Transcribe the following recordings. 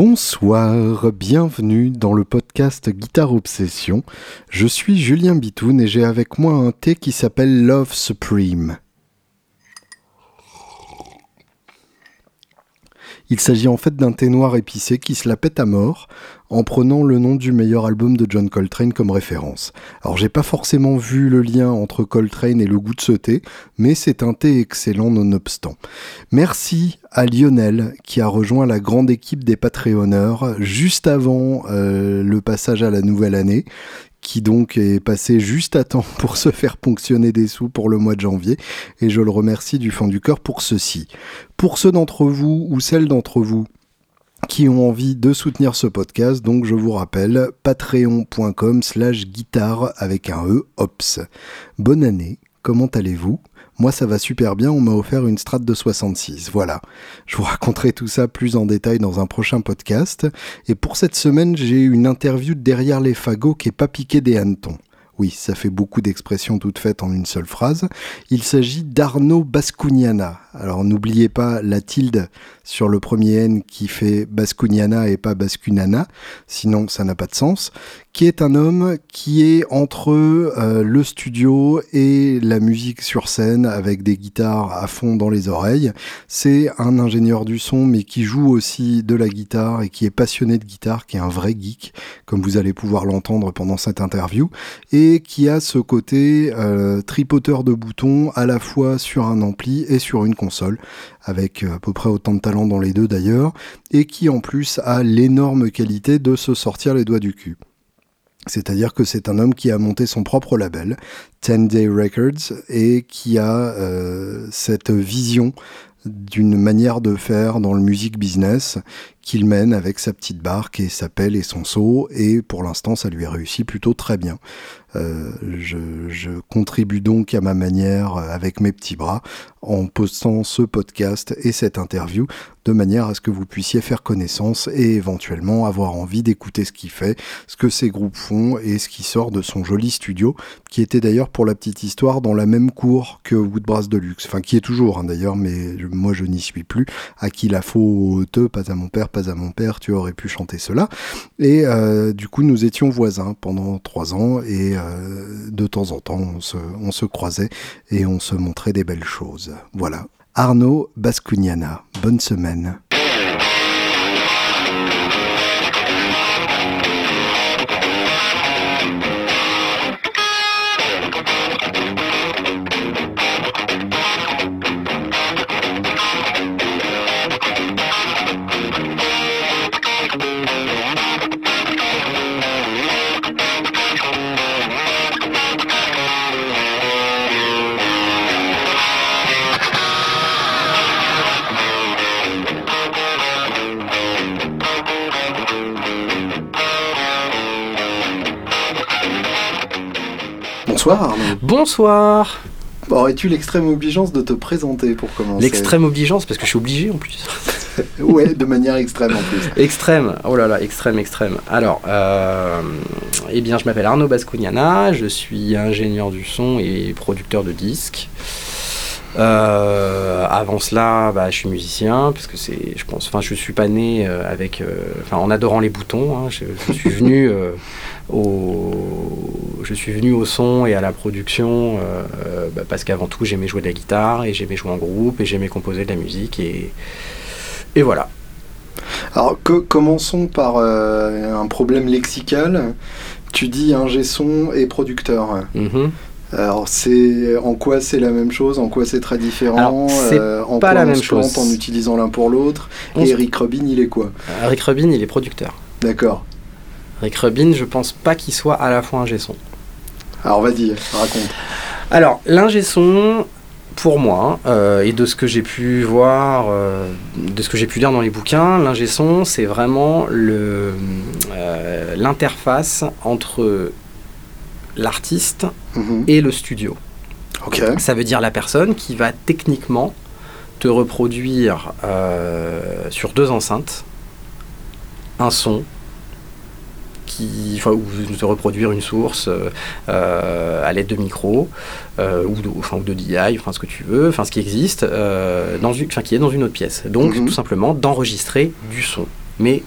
Bonsoir, bienvenue dans le podcast Guitare Obsession. Je suis Julien Bitoun et j'ai avec moi un thé qui s'appelle Love Supreme. Il s'agit en fait d'un thé noir épicé qui se la pète à mort en prenant le nom du meilleur album de John Coltrane comme référence. Alors j'ai pas forcément vu le lien entre Coltrane et le goût de ce thé, mais c'est un thé excellent nonobstant. Merci à Lionel qui a rejoint la grande équipe des Patreonneurs juste avant euh, le passage à la nouvelle année qui donc est passé juste à temps pour se faire ponctionner des sous pour le mois de janvier, et je le remercie du fond du cœur pour ceci. Pour ceux d'entre vous ou celles d'entre vous qui ont envie de soutenir ce podcast, donc je vous rappelle patreon.com slash guitare avec un E, ops. Bonne année, comment allez-vous? Moi, ça va super bien, on m'a offert une Strat de 66. Voilà. Je vous raconterai tout ça plus en détail dans un prochain podcast. Et pour cette semaine, j'ai une interview derrière les fagots qui est pas piqué des hannetons. Oui, ça fait beaucoup d'expressions toutes faites en une seule phrase. Il s'agit d'Arnaud Bascugnana. Alors n'oubliez pas la tilde sur le premier N qui fait Bascugnana et pas Bascunana, sinon ça n'a pas de sens, qui est un homme qui est entre euh, le studio et la musique sur scène avec des guitares à fond dans les oreilles. C'est un ingénieur du son mais qui joue aussi de la guitare et qui est passionné de guitare, qui est un vrai geek, comme vous allez pouvoir l'entendre pendant cette interview, et qui a ce côté euh, tripoteur de boutons à la fois sur un ampli et sur une console, avec euh, à peu près autant de talent dans les deux d'ailleurs, et qui en plus a l'énorme qualité de se sortir les doigts du cul. C'est-à-dire que c'est un homme qui a monté son propre label, 10 Day Records, et qui a euh, cette vision d'une manière de faire dans le music business qu'il mène avec sa petite barque et sa pelle et son seau et pour l'instant ça lui a réussi plutôt très bien. Euh, je, contribue donc à ma manière avec mes petits bras en postant ce podcast et cette interview de manière à ce que vous puissiez faire connaissance et éventuellement avoir envie d'écouter ce qu'il fait, ce que ces groupes font et ce qui sort de son joli studio qui était d'ailleurs pour la petite histoire dans la même cour que Woodbrass Deluxe, enfin qui est toujours hein, d'ailleurs mais moi je n'y suis plus, à qui la faute, pas à mon père, pas à mon père, tu aurais pu chanter cela. Et euh, du coup, nous étions voisins pendant trois ans et euh, de temps en temps, on se, croisait et on se montrait des belles choses. Voilà. Arnaud Bascugnana, bonne semaine. Bonsoir Arnaud. Bonsoir. Aurais-tu l'extrême obligeance de te présenter pour commencer L'extrême obligeance parce que je suis obligé en plus. ouais, de manière extrême en plus. Extrême, oh là là, extrême, extrême. Alors, euh, eh bien, je m'appelle Arnaud Bascugnana, je suis ingénieur du son et producteur de disques. Euh, avant cela, bah, je suis musicien, parce que c'est, je pense, enfin, je suis pas né euh, avec, enfin, en adorant les boutons. Hein. je, suis venu je suis venu au son et à la production euh, bah, parce qu'avant tout j'aimais jouer de la guitare et j'aimais jouer en groupe et j'aimais composer de la musique et, et voilà. Alors que, commençons par euh, un problème lexical. Tu dis ingé son et producteur. Mm-hmm. Alors c'est en quoi c'est la même chose, en quoi c'est très différent, euh, en pas la même chose en utilisant l'un pour l'autre? Et Eric Rubin, il est quoi? Eric Rubin, il est producteur. D'accord. Rick Rubin, je pense pas qu'il soit à la fois un son. Alors vas-y, raconte. Alors, l'ingé son, pour moi, euh, et de ce que j'ai pu voir, euh, de ce que j'ai pu lire dans les bouquins, l'ingé son, c'est vraiment le, euh, l'interface entre l'artiste mhm. et le studio. Ça veut dire la personne qui va techniquement te reproduire sur deux enceintes un son qui, ou de reproduire une source euh, euh, à l'aide de micro euh, ou, de, enfin, ou de DI, enfin ce que tu veux, enfin ce qui existe, dans une, qui est dans une autre pièce. Donc mhm. tout simplement d'enregistrer du son. mais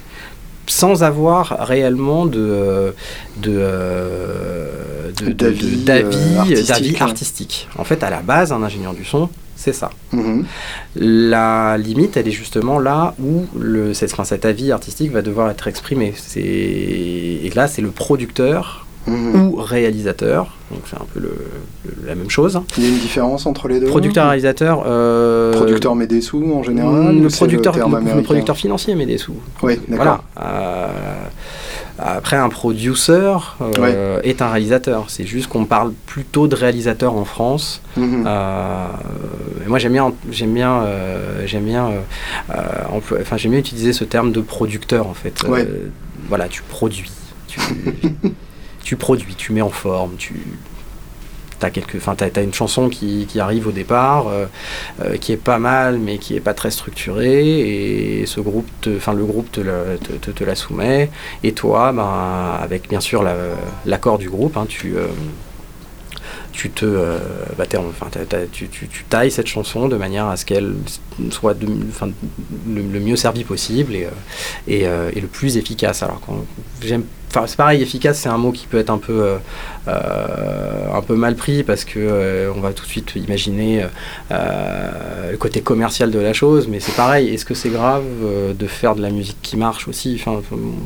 sans avoir réellement de D'avis, artistique. En fait, à la base, un ingénieur du son, c'est ça. Mhm. La limite, elle est justement là où le, cette, enfin, cet avis artistique va devoir être exprimé. Et là, c'est le producteur Mhm. ou réalisateur, donc c'est un peu le- le- la même chose. Il y a une différence entre les deux Producteur-réalisateur. euh, Producteur met des sous en général Mm, ou le producteur, le- producteur financier met des sous. Oui, d'accord. Voilà. Euh, après, un producer euh, est un réalisateur. C'est juste qu'on parle plutôt de réalisateur en France. Mhm. Euh, et moi, j'aime bien, j'aime bien, j'aime bien, enfin, j'aime bien utiliser ce terme de producteur en fait. Ouais. Voilà, tu produis, tu, tu produis, tu mets en forme, tu T'as quelque, enfin, t'as, t'as une chanson qui, arrive au départ, euh, euh, qui est pas mal, mais qui est pas très structurée, et ce groupe, enfin, le groupe te, la- te, la soumet, et toi, ben, avec bien sûr la- l'accord du groupe, hein, tu, euh, tu te, euh, bah, enfin, tu, tu- tu tailles cette chanson de manière à ce qu'elle soit de- le, mieux servie possible et, euh, euh, et le plus efficace. Alors c'est pareil, efficace, c'est un mot qui peut être un peu un peu mal pris parce que on va tout de suite imaginer le côté commercial de la chose, mais c'est pareil. Est-ce que c'est grave de faire de la musique qui marche aussi?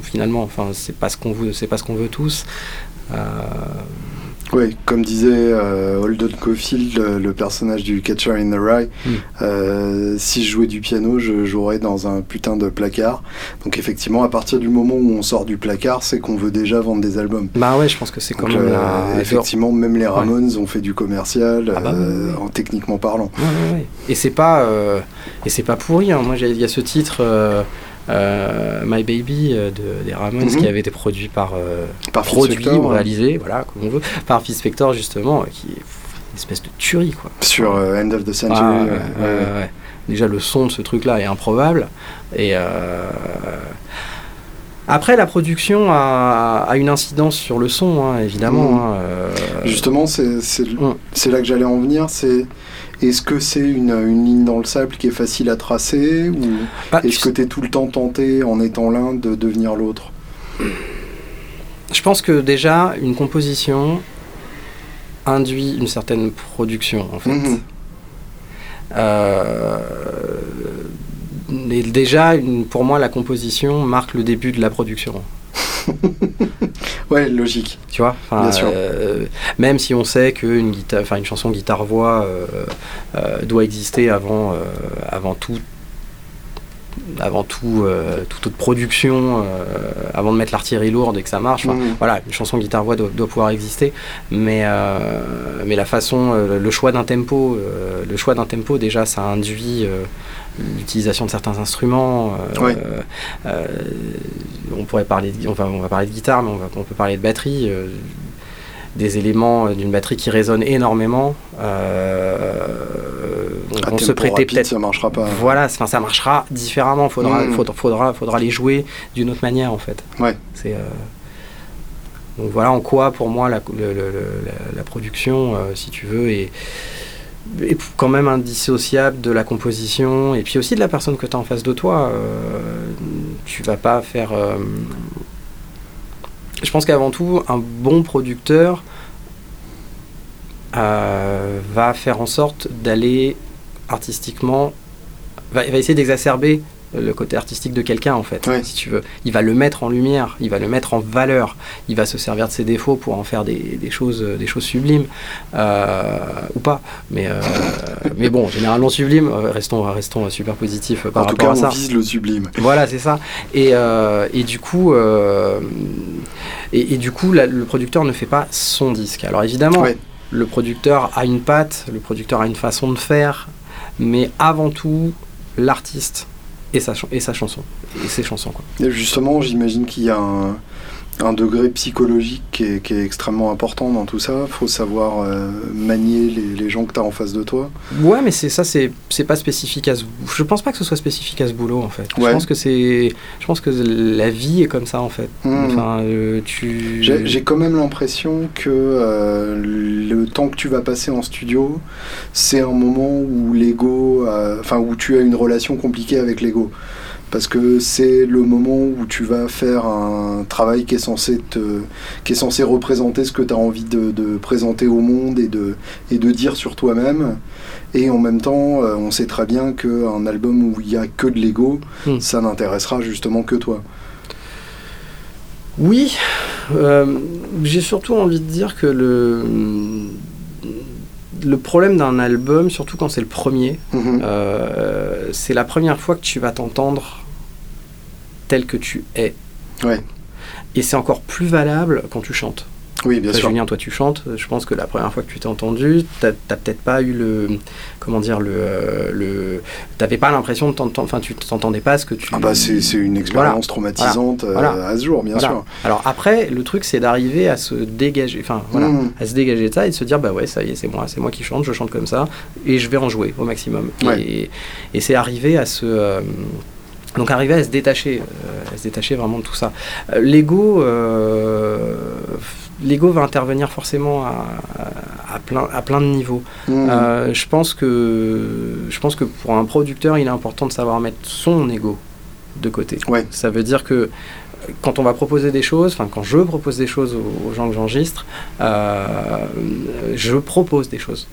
Finalement, enfin, c'est pas ce qu'on c'est pas ce qu'on veut tous. Euh, Oui, comme disait euh, Holden Caulfield, le, le personnage du Catcher in the Rye, Mm. euh, si je jouais du piano, je jouerais dans un putain de placard. Donc effectivement, à partir du moment où on sort du placard, c'est qu'on veut déjà vendre des albums. bah ouais, je pense que c'est quand même euh, la- effectivement, même les Ramones ont fait du commercial, Ah bah euh, oui, en techniquement parlant. Ouais, ouais, ouais. Et c'est pas euh, et c'est pas pourri. hein. Moi, il y a ce titre euh, euh, My Baby euh, de, des Ramones Mhm. qui avait été produit par euh, Par produit Spector, ou ouais. réalisé, voilà, comme on veut, par Phil Spector justement, euh, qui est une espèce de tuerie quoi. Sur euh, End of the Century. Ah, ouais. Déjà le son de ce truc-là est improbable et euh, après la production a, a une incidence sur le son hein, évidemment. Mhm. hein, euh, Justement, c'est Mm. c'est là que j'allais en venir. C'est est-ce que c'est une, une ligne dans le sable qui est facile à tracer ou bah, est-ce que tu es tout le temps tenté en étant l'un de devenir l'autre? Je pense que déjà, une composition induit une certaine production, en fait. Mhm. Euh, et déjà, une- pour moi, la composition marque le début de la production. Ouais, logique. Tu vois Bien sûr. euh, Même si on sait qu'une guitare, une chanson guitare-voix euh, euh, doit exister avant, avant tout avant tout, euh, toute autre production, euh, avant de mettre l'artillerie lourde et que ça marche. Enfin, Mhm. voilà, une chanson guitare-voix doit, doit pouvoir exister, mais, euh, mais la façon, le choix d'un tempo, le choix d'un tempo déjà, ça induit l'utilisation de certains instruments. euh, euh, on pourrait parler, de, on va, on va parler de guitare, mais on, va- on peut parler de batterie. euh, des éléments d'une batterie qui résonnent énormément euh, À vont se rapide, peut-être ça marchera pas. voilà, enfin, ça marchera différemment. Faudra, Mm. faudra, faudra, faudra les jouer d'une autre manière en fait. Ouais. C'est euh, donc voilà en quoi pour moi la, le- le- le- la, la production, euh, si tu veux, est, est quand même indissociable de la composition et puis aussi de la personne que tu as en face de toi. Euh, tu vas pas faire. euh, je pense qu'avant tout, un bon producteur euh, va faire en sorte d'aller artistiquement, va, va essayer d'exacerber le côté artistique de quelqu'un en fait, Ouais. si tu veux. Il va le mettre en lumière, il va le mettre en valeur, il va se servir de ses défauts pour en faire des, des choses, des choses sublimes euh, ou pas. Mais, euh, mais bon, généralement sublimes. euh, Restons, restons super positifs euh, par en tout rapport cas, à ça. on vise le sublime. Voilà, c'est ça. Et, euh, et du coup, euh, et, et du coup, la- le producteur ne fait pas son disque. Alors évidemment, Ouais. le producteur a une patte, le producteur a une façon de faire, mais avant tout, l'artiste et sa, chanson, et ses chansons. Justement, j'imagine qu'il y a un, un degré psychologique qui est, qui est extrêmement important dans tout ça. faut savoir euh, manier les, les gens que tu as en face de toi. Ouais, mais c'est ça, c'est c'est pas spécifique à ce. Je pense pas que ce soit spécifique à ce boulot en fait. Je pense que c'est, je pense que la vie est comme ça en fait. Hmm. Enfin, euh, tu. J'ai j'ai quand même l'impression que euh, le temps que tu vas passer en studio, c'est un moment où l'ego, enfin où tu as une relation compliquée avec l'ego. Parce que c'est le moment où tu vas faire un travail qui est censé, te, qui est censé représenter ce que tu as envie de, de, présenter au monde et de, et de dire sur toi-même. Et en même temps, euh, on sait très bien qu'un album où il n'y a que de l'ego, hmm. ça n'intéressera justement que toi. Oui, euh, j'ai surtout envie de dire que le, le problème d'un album, surtout quand c'est le premier, mhm. euh, c'est la première fois que tu vas t'entendre tel que tu es. Ouais. Et c'est encore plus valable quand tu chantes. Oui, bien sûr. Julien, toi tu chantes. Je pense que la première fois que tu t'es entendu, t'as peut-être pas eu le, comment dire, le, euh, le t'avais pas l'impression de t'entendre, enfin tu t'entendais pas ce que tu. Ah bah c'est une expérience traumatisante euh, à ce jour, bien sûr. Alors après, le truc c'est d'arriver à se dégager, enfin voilà, mmh. à se dégager de ça et de se dire bah ouais ça y est c'est moi, c'est moi qui chante, je chante comme ça et je vais en jouer au maximum. Et, et c'est arriver à se donc arriver à se détacher, à se détacher vraiment de tout ça. L'ego, l'ego va intervenir forcément à, plein, à plein de niveaux. Mmh. Euh, je, pense que, je pense que pour un producteur, il est important de savoir mettre son ego de côté. Ça veut dire que quand on va proposer des choses, enfin quand je propose des choses aux, gens que j'enregistre, euh, je propose des choses.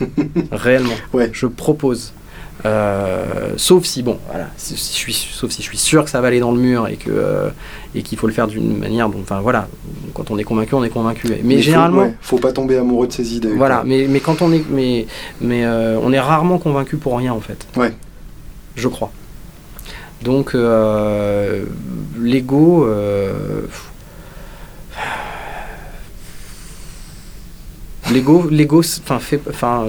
Réellement. Je propose. Euh, sauf si bon, voilà, si, je suis, sauf si je suis sûr que ça va aller dans le mur et que euh, et qu'il faut le faire d'une manière, bon, enfin voilà, quand on est convaincu, on est convaincu. Mais, généralement, faut, pas tomber amoureux de ses idées. Voilà, mais, mais quand on est, mais mais euh, on est rarement convaincu pour rien en fait. Ouais. Je crois. Donc l'ego. L'ego, l'ego, fait,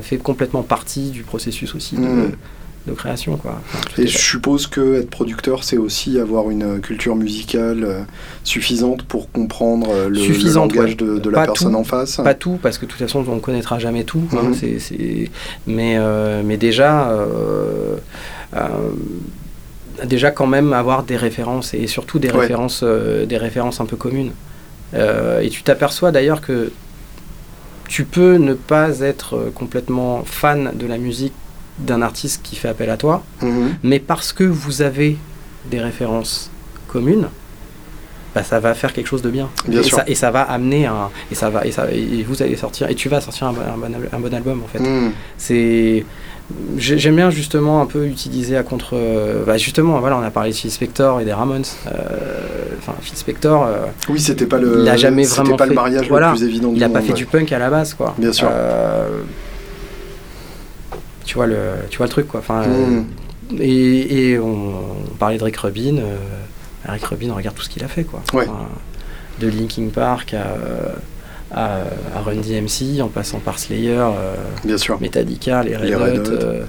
fait complètement partie du processus aussi de, hmm de création. Quoi. et je suppose que être producteur, c'est aussi avoir une culture musicale euh, suffisante pour comprendre euh, le, langage de, la personne en face. Pas tout, parce que de toute façon, on ne connaîtra jamais tout. Hein, mhm. Mais, euh, mais déjà, déjà quand même avoir des références et surtout des, références, des références un peu communes. et tu t'aperçois d'ailleurs que tu peux ne pas être complètement fan de la musique d'un artiste qui fait appel à toi, mhm. mais parce que vous avez des références communes, bah, ça va faire quelque chose de bien. et, Ça, et ça va amener un et ça va et ça et vous allez sortir et tu vas sortir un, un, bon, album en fait. Mhm. C'est J'aime bien justement un peu utiliser à contre. Bah justement, voilà, on a parlé de Phil Spector et des Ramones. Euh, enfin, Phil Spector. Euh, oui, c'était pas le. Il a jamais vraiment pas fait, le mariage le plus évident. Il a pas fait du punk à la base, quoi. Bien sûr. Euh, tu vois le, tu vois le truc quoi. Enfin, hmm. et, on, parlait de Rick Rubin. Euh, Rick Rubin, regarde tout ce qu'il a fait quoi. de Linkin Park à, à, Run DMC, en passant par Slayer, euh, Bien sûr. Metallica, les Red, Hot, euh,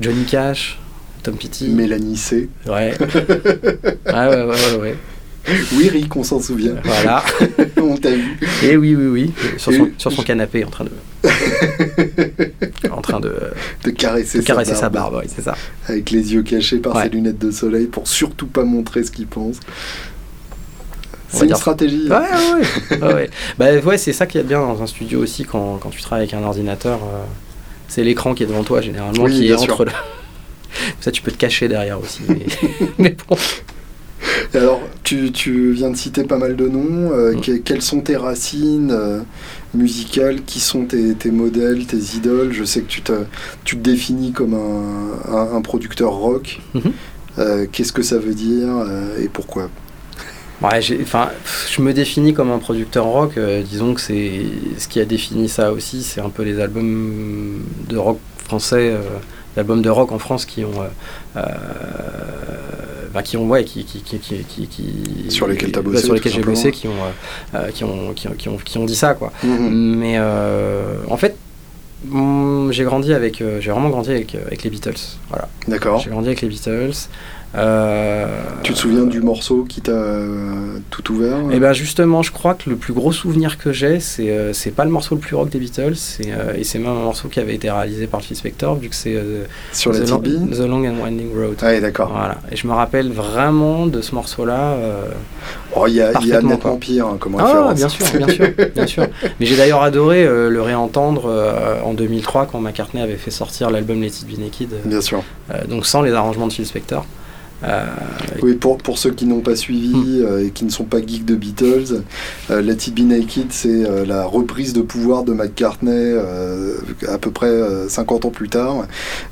Johnny Cash, Tom Petty, Mélanie C. Ouais. ouais, ouais, ouais, ouais. Oui, Rick, on s'en souvient. Voilà. on t'a vu. Et oui, oui, oui. Sur son, sur son canapé, en train de. en train de. De caresser, caresser sa barbe. oui, c'est ça. Avec les yeux cachés par ses lunettes de soleil pour surtout pas montrer ce qu'il pense. C'est une stratégie. Ouais, ouais, ouais. Bah, ouais, c'est ça qui est bien dans un studio aussi quand, quand tu travailles avec un ordinateur. Euh, c'est l'écran qui est devant toi généralement, qui est entre le. ça, tu peux te cacher derrière aussi. mais bon. Alors, tu, tu, viens de citer pas mal de noms. Euh, quelles sont tes racines euh, musicales Qui sont tes, tes, modèles, tes idoles? Je sais que tu te, tu te définis comme un, un, producteur rock. Mm-hmm. Euh, qu'est-ce que ça veut dire et pourquoi? Ouais, je me définis comme un producteur rock. disons que c'est ce qui a défini ça aussi. C'est un peu les albums de rock français, albums de rock en France qui ont qui ont ouais, qui, qui, qui, qui sur lesquels as bossé, sur lesquels j'ai bossé, qui ont, euh, qui ont, qui, ont, qui, ont, dit ça quoi. Mhm. Mais euh, en fait, mm, j'ai grandi avec, euh, j'ai vraiment grandi avec, avec les Beatles. Voilà. D'accord. J'ai grandi avec les Beatles. Euh, tu te souviens du morceau qui t'a euh, tout ouvert Eh ben justement, je crois que le plus gros souvenir que j'ai, c'est euh, c'est pas le morceau le plus rock des Beatles, et c'est même un morceau qui avait été réalisé par Phil Spector, vu que c'est sur la The, Long, The Long and Winding Road. Ah, d'accord. Voilà. Et je me rappelle vraiment de ce morceau-là. oh, il y a, y a nettement pire hein, comme ah, bien sûr, bien sûr, bien sûr. Mais j'ai d'ailleurs adoré le réentendre en 2003 quand McCartney avait fait sortir l'album Let It Be Naked. Bien sûr. donc sans les arrangements de Phil Spector. Euh, oui, pour, pour ceux qui n'ont pas suivi Hmm. euh, et qui ne sont pas geeks de Beatles, euh, Let It Be Naked, c'est euh, la reprise de pouvoir de McCartney à peu près euh, 50 ans plus tard,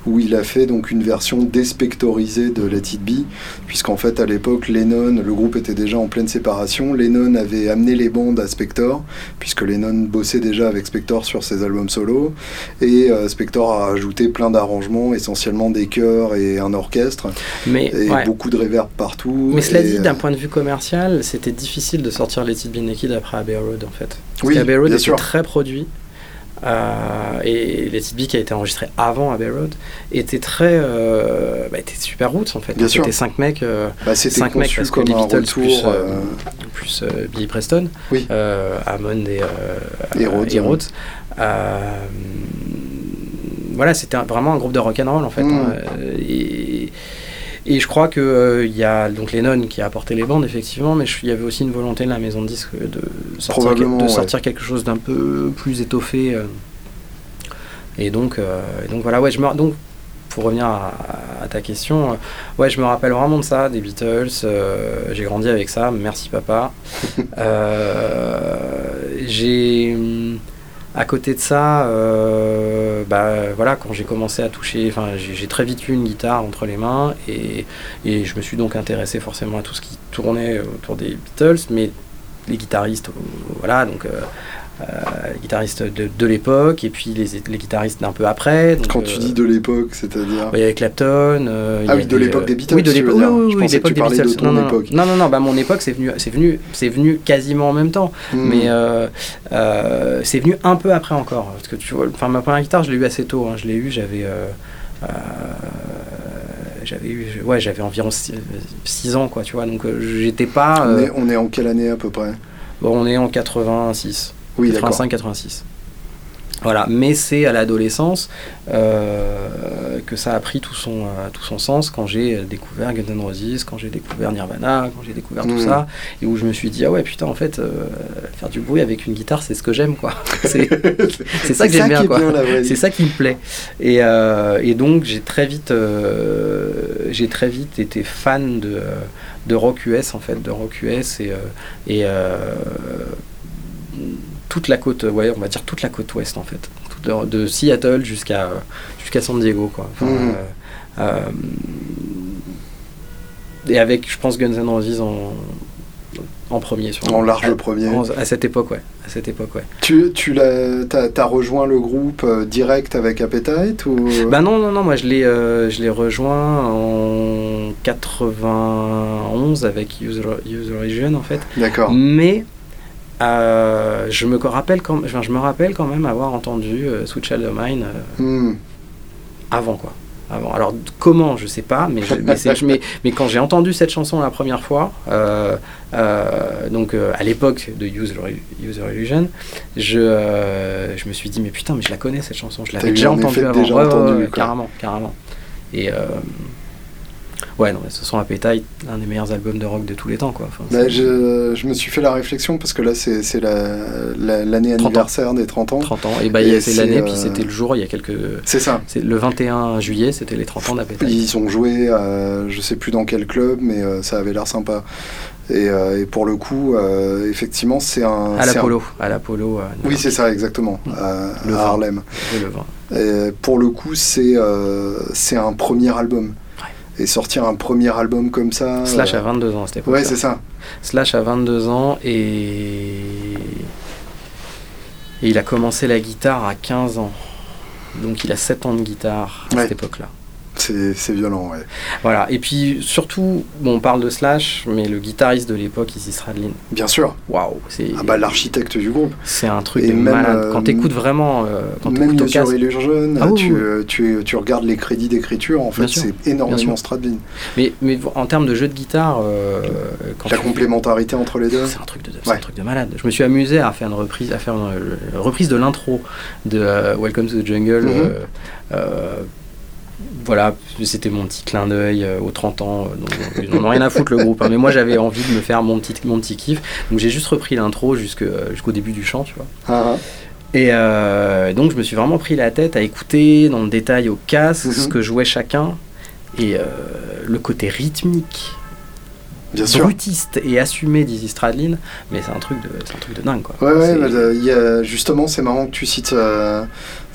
où il a fait donc une version déspectorisée de Let It Be, puisqu'en fait à l'époque Lennon, le groupe était déjà en pleine séparation, Lennon avait amené les bandes à Spector, puisque Lennon bossait déjà avec Spector sur ses albums solo, et Spector a ajouté plein d'arrangements, essentiellement des chœurs et un orchestre, mais et ouais. Beaucoup de reverb partout. Mais cela dit, euh, d'un point de vue commercial, c'était difficile de sortir Let It Be Naked après Abbey Road en fait. Parce Oui, qu'Abbey Road était sûr. très produit. euh, et It Be qui a été enregistré avant Abbey Road était très euh, bah, était super roots en fait Bien sûr. c'était cinq mecs euh, Bah, c'était cinq mecs parce que les Beatles plus, euh, euh, plus euh, Billy Preston Oui. euh, Hammond et, euh, Et Rhodes, et Rhodes. Euh, voilà c'était vraiment un groupe de rock and roll en fait Mm. hein, euh, et, et je crois que euh, il y a donc Lennon qui a apporté les bandes effectivement, mais il y avait aussi une volonté de la maison de disques de sortir, de ouais. sortir quelque chose d'un peu plus étoffé. euh. et donc, euh, et donc voilà, ouais, je me, donc pour revenir à, à ta question, euh, ouais, je me rappelle vraiment de ça, des Beatles. j'ai grandi avec ça. Merci papa. J'ai hum, à côté de ça, euh, bah voilà, quand j'ai commencé à toucher, j'ai très vite eu une guitare entre les mains et, je me suis donc intéressé forcément à tout ce qui tournait autour des Beatles, mais les guitaristes, euh, voilà, donc euh, les guitaristes de, de l'époque et puis les, les guitaristes d'un peu après. donc, Quand euh, tu dis de l'époque, c'est-à-dire. il y avait Clapton. euh, Ah oui, avait, de l'époque euh, des Beatles, Oui, de l'époque. Oui, oui, Je oui, pensais que l'époque tu des parlais de Beatles. ton non, non, époque. Non, non, non, bah mon époque, c'est venu, c'est venu, c'est venu quasiment en même temps. Hmm. Mais euh, euh, c'est venu un peu après encore. Parce que tu vois, enfin, ma première guitare, je l'ai eu assez tôt. hein. Je l'ai eu, j'avais. euh, euh, j'avais eu, ouais, j'avais environ 6 ans, quoi, tu vois. Donc euh, j'étais pas. on, euh, est, on est en quelle année à peu près? Bon, on est en 86. Oui, d'accord. 85-86. Voilà, mais c'est à l'adolescence euh, que ça a pris tout son, euh, tout son sens quand j'ai découvert Guns N' Roses, quand j'ai découvert Nirvana, quand j'ai découvert tout Mhm. ça, et où je me suis dit, ah ouais, putain, en fait, euh, faire du bruit avec une guitare, c'est ce que j'aime, quoi. c'est ça que j'aime bien, quoi. C'est ça qui me plaît. Et, et donc j'ai très vite, j'ai très vite été fan de, de rock US en fait, de rock US et, et toute la côte, ouais, on va dire toute la côte ouest en fait, de, de Seattle jusqu'à jusqu'à San Diego quoi. Enfin, Mhm. euh, euh, et avec, je pense Guns N' Roses en en premier sur En large premier. en- à cette époque ouais, à cette époque ouais. Tu, tu l'as, t'as, t'as rejoint le groupe euh, direct avec Appetite ou? Bah non, non, non, moi je l'ai, euh, je l'ai rejoint en 91 avec User, User Region en fait. D'accord. Mais euh, je, me rappelle quand, enfin, je me rappelle quand même avoir entendu euh, Sweet Child of Mine euh, Hmm. avant quoi. Avant. Alors comment, je sais pas, mais, je- mais, c'est- mais, mais quand j'ai entendu cette chanson la première fois, euh, donc à l'époque de User, User Illusion, je, je me suis dit mais putain mais je la connais cette chanson, je l'avais déjà en entendue avant, déjà Ouais, entendu, ouais, carrément, carrément. Et ouais non, mais ce sont Appetite, l'un des meilleurs albums de rock de tous les temps quoi. Enfin, Bah, je, je me suis fait la réflexion parce que là c'est, la, la- l'année 30 ans. anniversaire des 30 ans. 30 ans, et bah Et c'est l'année, euh, puis c'était le jour, il y a quelques. C'est ça. C'est le 21 juillet, c'était les 30 ans d'Appetite. Ils ont joué, à, je sais plus dans quel club, mais euh, ça avait l'air sympa. Et, euh, et pour le coup, euh, effectivement, c'est un. À c'est un- l'Apollo, à l'Apollo. Oui, c'est ça, exactement, à, Le à. Harlem. Et le vin. Et pour le coup, c'est euh, c'est un premier album. Et sortir un premier album comme ça. Slash euh, a 22 ans à cette époque. Ouais, c'est ça. Slash a 22 ans et... et il a commencé la guitare à 15 ans. Donc il a 7 ans de guitare à Ouais. cette époque-là. C'est violent, ouais. Voilà. Et puis surtout, bon, on parle de Slash, mais le guitariste de l'époque, Izzy Stradlin. Bien sûr. Waouh, c'est Ah bah, l'architecte du groupe. c'est un truc Et de même, malade. euh, Quand t'écoutes vraiment, euh, quand Même casque, Illusion, Ah oui, tu, oui. euh, tu, tu regardes les crédits d'écriture, en fait, c'est énormément. Stradlin. Mais, mais en termes de jeu de guitare, euh, quand La tu- complémentarité entre les deux. C'est un truc de, c'est Ouais. un truc de malade. Je me suis amusé à faire une reprise, à faire une, une reprise de l'intro de euh, Welcome to the Jungle. Mhm. euh, euh, voilà, c'était mon petit clin d'œil euh, aux 30 ans. euh, donc, ils n'en ont rien à foutre le groupe. hein, mais moi j'avais envie de me faire mon petit, mon petit kiff. Donc j'ai juste repris l'intro euh, jusqu'au début du chant, tu vois. Ah, ah. Et euh, donc je me suis vraiment pris la tête à écouter dans le détail au casque Mhm. ce que jouait chacun. Et euh, le côté rythmique Bien sûr. brutiste et assumé d'Izzy Stradlin, mais c'est un truc de, un truc de dingue quoi. Ouais, ouais, euh, y a- justement, c'est marrant que tu cites euh,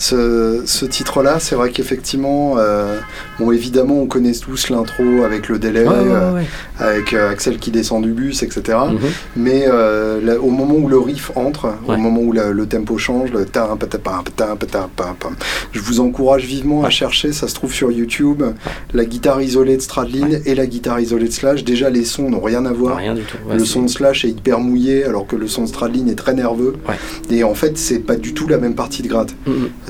ce, ce titre-là. C'est vrai qu'effectivement, euh, bon, évidemment, on connaît tous l'intro avec le délai, Ouais, ouais, ouais, euh, avec euh, Axel qui descend du bus, etc. Mhm. Mais là, au moment où le riff entre, au moment où la- le tempo change, le pam, je vous encourage vivement à chercher, ça se trouve sur YouTube, la guitare isolée de Stradlin et la guitare isolée de Slash. Déjà, les sons n'ont rien à voir. Rien du tout. Le son de Slash est hyper mouillé alors que le son de Stradlin est très nerveux. Et en fait, c'est pas du tout la même partie de gratte.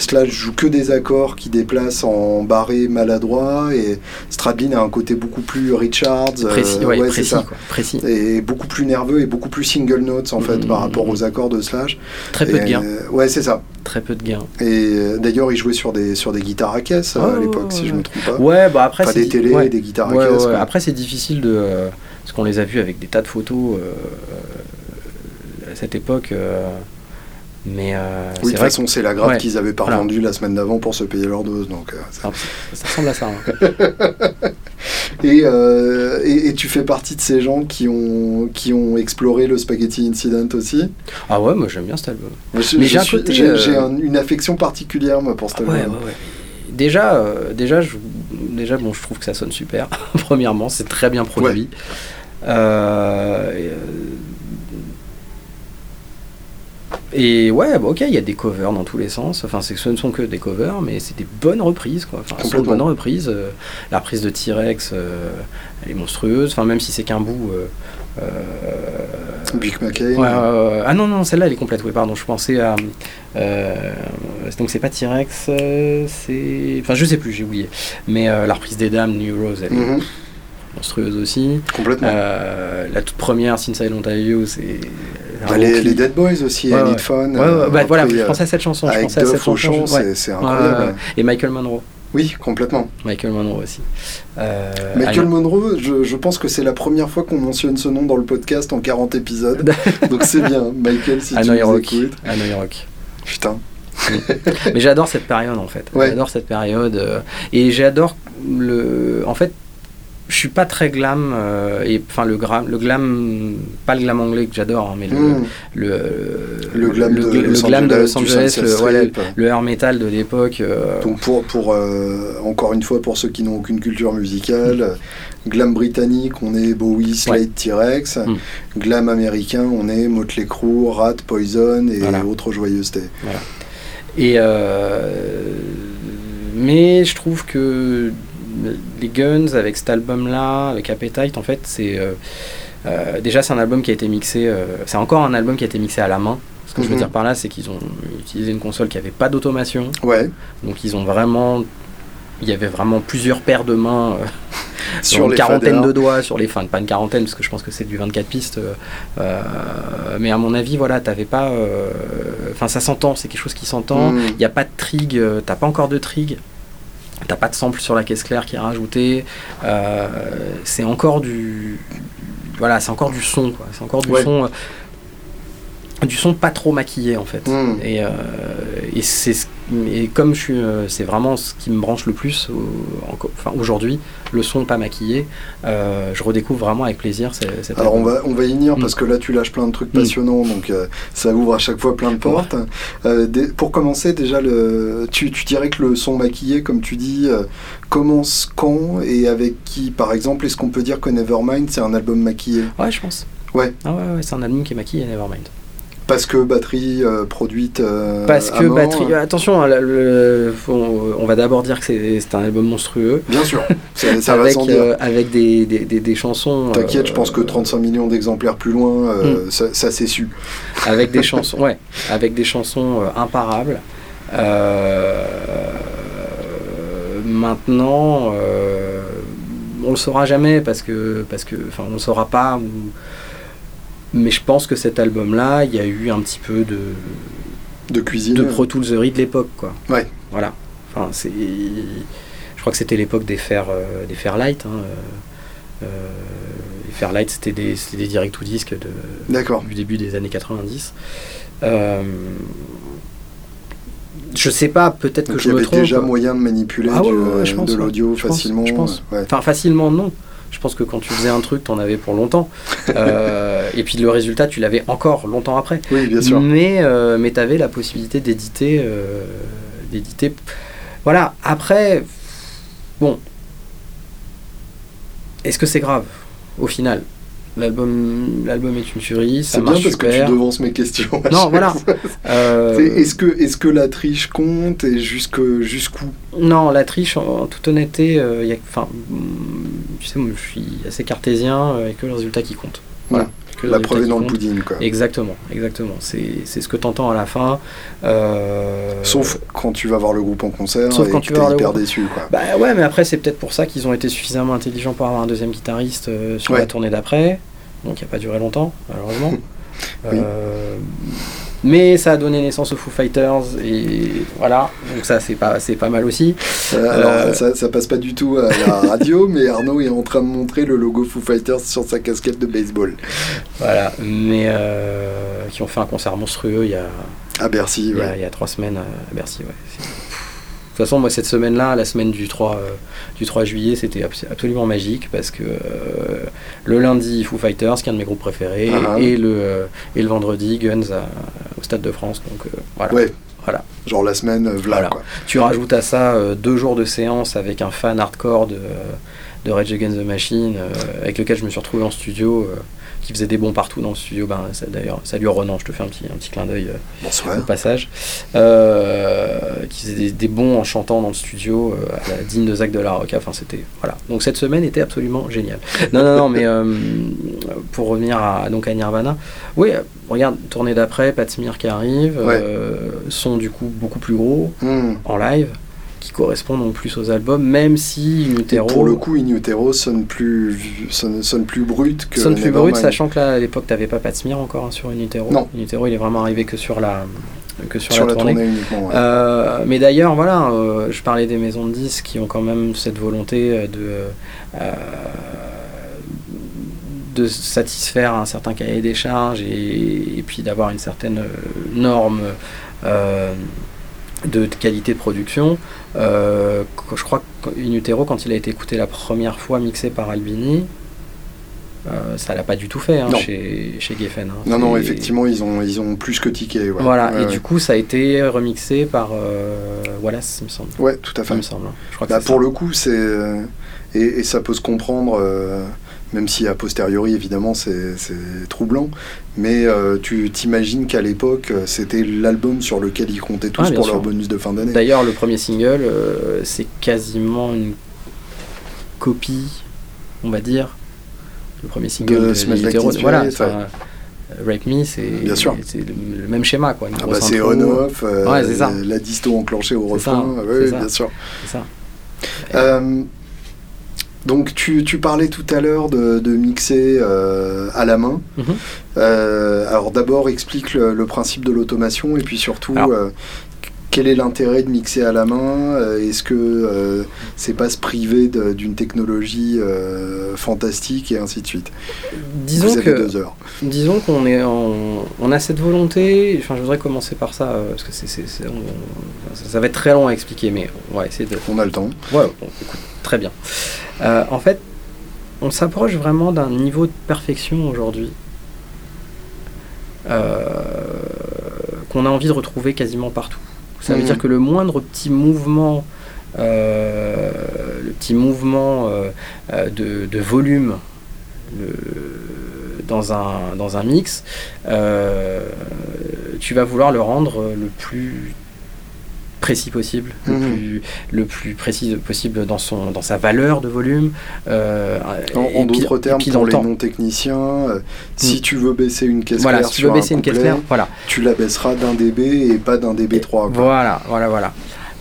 Slash joue que des accords qui déplacent en barré maladroit et Stradlin a un côté beaucoup plus Richards. euh, Précis, ouais, précis, ça. quoi, précis. Et beaucoup plus nerveux et beaucoup plus single notes en fait Mhm. par rapport aux accords de Slash. Très peu Et, de gains, euh, ouais, c'est ça. très peu de gains. Et euh, d'ailleurs, il jouait sur des, sur des guitares à caisse à l'époque, ouais, si je me trompe pas. Ouais, bah après pas c'est des télés, ouais. des guitares à caisse. Après c'est difficile de euh, parce qu'on les a vus avec des tas de photos euh, à cette époque. Euh, mais euh, Oui, de toute façon, c'est la Ouais. qu'ils avaient pas Voilà. revendue la semaine d'avant pour se payer leur dose. Donc, euh, que ça, ça ressemble à ça. hein. Et, euh, et, et tu fais partie de ces gens qui ont, qui ont exploré le Spaghetti Incident aussi? Ah ouais, moi j'aime bien cet album. J'ai un un- une affection particulière moi, pour cet Ah album. ouais, ouais. Déjà, déjà, je, déjà, bon, je trouve que ça sonne super. Premièrement, c'est très bien produit. Euh, et, ouais, bah, ok, il y a des covers dans tous les sens. Enfin, ce ne sont que des covers, mais c'est des bonnes reprises, quoi. Enfin, sont bonnes reprises. Euh, la reprise de T-Rex, euh, elle est monstrueuse. Enfin, même si c'est qu'un bout. euh, euh, Big McCain. Ah non, non, celle-là elle est complète, oui, pardon, je pensais à. donc c'est pas T-Rex, c'est. Enfin, je sais plus, j'ai oublié. Mais la reprise des dames, New Rose, elle est Mhm, monstrueuse aussi. complètement. Euh, la toute première, Since I Don't Have You, c'est. Bah, les, Dead Boys aussi, Ouais, I ouais. Need Fun. Ouais, ouais, euh, bah, voilà, je euh, pensais à cette chanson. Je avec pensais à cette chanson. c'est- incroyable. Et Michael Monroe. Oui, complètement. Michael Monroe aussi. Euh, Michael Monroe, je, je pense que c'est la première fois qu'on mentionne ce nom dans le podcast en 40 épisodes. Donc c'est bien, Michael, si tu Hanoi nous Rock. écoutes. Hanoi Rock. Putain. Mais j'adore cette période en fait. Ouais. J'adore cette période euh, et j'adore le. En fait, je suis pas très glam euh, et enfin le glam, le glam, pas le glam anglais que j'adore, hein, mais le, Mm. le, Le glam de le Los glam de Angeles, Los le, voilà, Strip. le air metal de l'époque. euh, Donc pour, pour euh, encore une fois, pour ceux qui n'ont aucune culture musicale, euh, glam britannique, on est Bowie, Slade, T-Rex. Mm. Glam américain, on est Motley Crue, Rat, Poison et Voilà. autres joyeusetés. Et mais je trouve que les Guns avec cet album-là, avec Appetite, en fait, c'est euh, euh, déjà c'est un album qui a été mixé. euh, c'est encore un album qui a été mixé à la main. Ce que je veux Mhm. dire par là, c'est qu'ils ont utilisé une console qui avait pas d'automation, Ouais, donc ils ont vraiment, il y avait vraiment plusieurs paires de mains. euh, sur une quarantaine faders. de doigts sur les fins, pas une quarantaine parce que je pense que c'est du 24 pistes. mais à mon avis, voilà, t'avais pas. Enfin, ça s'entend, c'est quelque chose qui s'entend. Mm. Il n'y a pas de trig, t'as pas encore de trig. T'as pas de sample sur la caisse claire qui est rajouté. euh, c'est encore du. Voilà, c'est encore du son, quoi. C'est encore du Ouais. son. euh, du son pas trop maquillé en fait. Mm. Et, euh, et c'est ce- et comme je suis, euh, c'est vraiment ce qui me branche le plus au- enfin, aujourd'hui, le son pas maquillé. euh, je redécouvre vraiment avec plaisir ce- cet Alors on va, on va y venir Mm. parce que là tu lâches plein de trucs Mm. passionnants, donc euh, ça ouvre à chaque fois plein de portes. Pour commencer déjà, le, tu, tu dirais que le son maquillé, comme tu dis, commence quand et avec qui Par exemple, est-ce qu'on peut dire que Nevermind c'est un album maquillé? Ouais, je pense. Ouais. Ah ouais, ouais, c'est un album qui est maquillé, Nevermind. Parce que batterie euh, produite euh, Parce que mort, batterie. euh, Attention, hein, le- le- faut- on va d'abord dire que c'est un album monstrueux. Bien sûr, ça, ça va avec, sans dire. avec des, des, des- des chansons. T'inquiète, je pense que 35 millions d'exemplaires plus loin, euh, Mm. ça, ça s'est su. avec des chansons, ouais, avec des chansons imparables. Maintenant, on le saura jamais parce que, parce que, enfin, on le saura pas. ou- Mais je pense que cet album-là, il y a eu un petit peu de, De cuisine. de Pro Toolsery de l'époque, quoi. Ouais. Voilà. Enfin, c'est, je crois que c'était l'époque des Fair, euh, des Fairlight. Hein, euh, euh, les Fairlight, c'était des, des direct to disques de, D'accord. du début des années 90. Euh, je sais pas, peut-être que je il y me avait trompe. déjà moyen de manipuler Ah ouais, du- ouais, ouais, je pense, de l'audio facilement. je pense. Enfin, facilement, non. Je pense que quand tu faisais un truc, t'en avais pour longtemps. Euh, et puis le résultat, tu l'avais encore longtemps après. Oui, bien sûr. Mais, euh, mais tu avais la possibilité d'éditer. euh, d'éditer. Voilà, après, bon. Est-ce que c'est grave? Au final L'album l'album est une tuerie, ça C'est bien parce que tu devances mes questions. Non, voilà. Euh, Est-ce que, est que la triche compte et jusque- jusqu'où? Non, la triche, en, en toute honnêteté, euh, y a, enfin, tu sais, moi, je suis assez cartésien, euh, et que le résultat qui compte. Voilà. La preuve est dans le pudding, quoi. Exactement, exactement. C'est ce que tu entends à la fin. Euh, Sauf quand tu vas voir le groupe en concert Sauf et quand que tu vas le hyper déçu, quoi. Bah ouais, mais après, c'est peut-être pour ça qu'ils ont été suffisamment intelligents pour avoir un deuxième guitariste euh, sur Ouais. la tournée d'après. Donc, il n'a pas duré longtemps, malheureusement. Oui. Euh, mais ça a donné naissance aux Foo Fighters, et voilà. Donc, ça, c'est pas, c'est pas mal aussi. Euh, alors, ça, ça passe pas du tout à la radio, mais Arnaud est en train de montrer le logo Foo Fighters sur sa casquette de baseball. Voilà. Mais euh, qui ont fait un concert monstrueux il y a, À Bercy, il y a, ouais. il y a trois semaines à Bercy. Ouais. De toute façon, moi, cette semaine-là, la semaine du 3, euh, du 3 juillet, c'était abs- absolument magique parce que euh, le lundi, Foo Fighters, qui est un de mes groupes préférés, Ah ah. et, le, euh, et le vendredi, Guns à- au Stade de France. Donc voilà. Ouais. Voilà. Genre la semaine, Voilà. quoi. Tu rajoutes à ça deux jours de séance avec un fan hardcore de, de Rage Against the Machine, avec lequel je me suis retrouvé en studio, qui faisait des bons partout dans le studio. Ben, D'ailleurs, salut Renan, je te fais un petit, un petit clin d'œil. euh, au passage, euh, qui faisait des, des bons en chantant dans le studio, euh, à la digne de Zach de la Rocca. Enfin, c'était voilà. Donc cette semaine était absolument géniale. Non, non, non, mais euh, pour revenir à donc à Nirvana, oui, regarde, tournée d'après, Pat Smear qui arrive, Ouais. son du coup beaucoup plus gros Hmm. en live, qui correspondent en plus aux albums, même si In Et Utero pour le coup, In Utero sonne plus, sonne, sonne plus brut que sonne plus brut, sachant que là à l'époque t'avais pas Pat Smear encore hein, sur In Utero. Non. In Utero, il est vraiment arrivé que sur la que sur, sur la, tournée. uniquement. ouais. Euh, mais d'ailleurs, voilà, euh, je parlais des maisons de disques qui ont quand même cette volonté euh, de, euh, de satisfaire un certain cahier des charges et, et puis d'avoir une certaine norme euh, de, de qualité de production. Euh, je crois qu'In Utero, quand il a été écouté la première fois mixé par Albini, euh, ça l'a pas du tout fait hein, chez, chez Geffen. hein. non, non, effectivement, ils ont, ils ont plus que tiqué. Ouais. voilà, Ouais, et ouais. du coup, ça a été remixé par euh, Wallace, il me semble. Ouais, tout à Il fait. me semble. hein. Je crois que Bah, pour ça. le coup, c'est. euh, Et, et ça peut se comprendre, même si a posteriori, évidemment, c'est troublant. Mais euh, tu t'imagines qu'à l'époque, euh, c'était l'album sur lequel ils comptaient tous Ah, pour sûr. leur bonus de fin d'année. D'ailleurs, le premier single, euh, c'est quasiment une copie, on va dire, le premier single De de, Spirit, Voilà, Rape Me, c'est le, même schéma, quoi. Ah bah, c'est on-off, euh, Ouais, la disto enclenchée au refrain. ouais, ça. bien sûr. C'est ça. Euh, donc tu, tu parlais tout à l'heure de, de mixer euh, à la main. Mhm. Euh, alors d'abord explique le, le principe de l'automation et puis surtout Alors. euh, quel est l'intérêt de mixer à la main? Est-ce que c'est pas se priver d'une technologie fantastique et ainsi de suite? Disons Vous avez que deux heures. Disons qu'on est en- on a cette volonté, enfin je voudrais commencer par ça, parce que c'est, ça va être très long à expliquer, mais on va essayer de... On a le temps. Ouais, bon, écoute, très bien. Euh, en fait, on s'approche vraiment d'un niveau de perfection aujourd'hui euh, qu'on a envie de retrouver quasiment partout. Ça veut Mhm. dire que le moindre petit mouvement, euh, le petit mouvement de, de volume le- dans, un, dans un mix, tu vas vouloir le rendre le plus précis possible, le, Mhm. plus, le plus précis possible dans, son, dans sa valeur de volume. euh, En, d'autres termes, puis pour le les temps. non-techniciens, euh, si Mm. tu veux baisser une caisse Voilà, claire si tu veux baisser un une caisse claire, voilà. tu la baisseras d'un dB et pas d'un dB3. quoi. Voilà, voilà, voilà.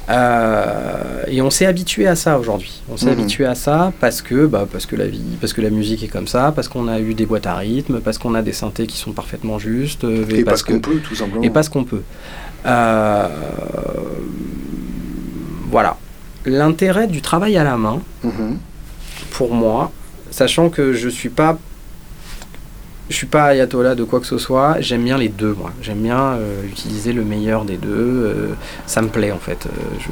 Euh, et on s'est habitué à ça aujourd'hui. On s'est Mhm. habitué à ça parce que, bah, parce que la vie, parce que la musique est comme ça, parce qu'on a eu des boîtes à rythme, parce qu'on a des synthés qui sont parfaitement justes, Et parce qu'on peut, tout simplement. et parce qu'on peut. Euh, voilà. L'intérêt du travail à la main, Mhm. pour moi, sachant que je suis pas je suis pas ayatollah de quoi que ce soit. J'aime bien les deux, moi. J'aime bien utiliser le meilleur des deux. ça me plaît en fait. je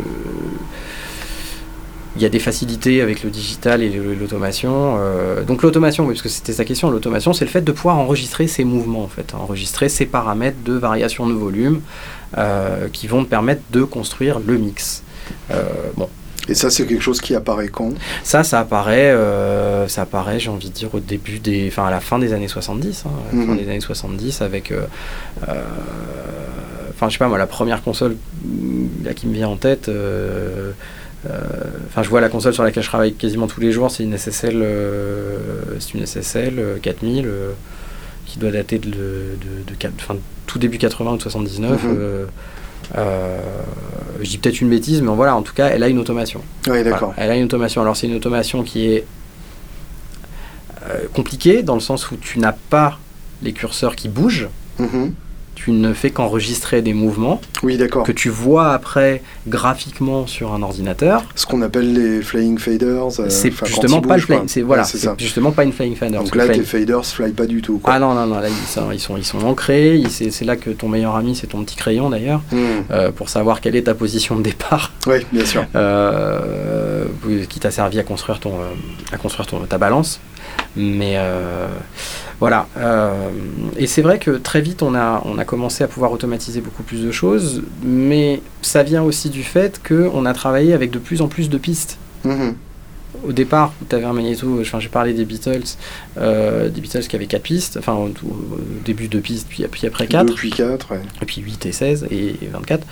il y a des facilités avec le digital et l'automation. Euh, donc l'automation, oui, parce que c'était sa question, l'automation, c'est le fait de pouvoir enregistrer ces mouvements, en fait, enregistrer ces paramètres de variation de volume euh, qui vont te permettre de construire le mix. Euh, bon. Et ça, c'est quelque chose qui apparaît quand? Ça, ça apparaît, ça apparaît, j'ai envie de dire, au début des, enfin, à la fin des années 70, hein, fin mhm. des années 70, avec, enfin, je sais pas moi, la première console là, qui me vient en tête. Euh, enfin, je vois la console sur laquelle je travaille quasiment tous les jours, c'est une SSL, euh, c'est une SSL 4000 euh, qui doit dater de, de, tout début 80 ou 79. Mhm. je dis peut-être une bêtise, mais voilà, en tout cas, elle a une automation. Oui, d'accord. elle a une automation. Alors, c'est une automation qui est compliquée dans le sens où tu n'as pas les curseurs qui bougent. Mhm tu ne fais qu'enregistrer des mouvements oui, d'accord. que tu vois après graphiquement sur un ordinateur. Ce qu'on appelle les flying faders. Euh, c'est justement pas le flying, c'est voilà, c'est justement pas une flying fader. Donc là, tes faders fly pas du tout. Ah non non non, là ils sont ils sont, ils sont ancrés. C'est là que ton meilleur ami c'est ton petit crayon d'ailleurs hmm. euh, pour savoir quelle est ta position de départ. Oui, bien sûr. Euh, qui t'a servi à construire ton à construire ton, ta balance. Mais voilà. Euh, et c'est vrai que très vite, on a, on a commencé à pouvoir automatiser beaucoup plus de choses, mais ça vient aussi du fait qu'on a travaillé avec de plus en plus de pistes. Mhm. Au départ, tu avais un magnéto, enfin, j'ai parlé des Beatles, euh, des Beatles qui avaient 4 pistes, enfin au, début 2 pistes, puis, puis après 4. 2 puis 4, Et puis 8 et 16 et, 24.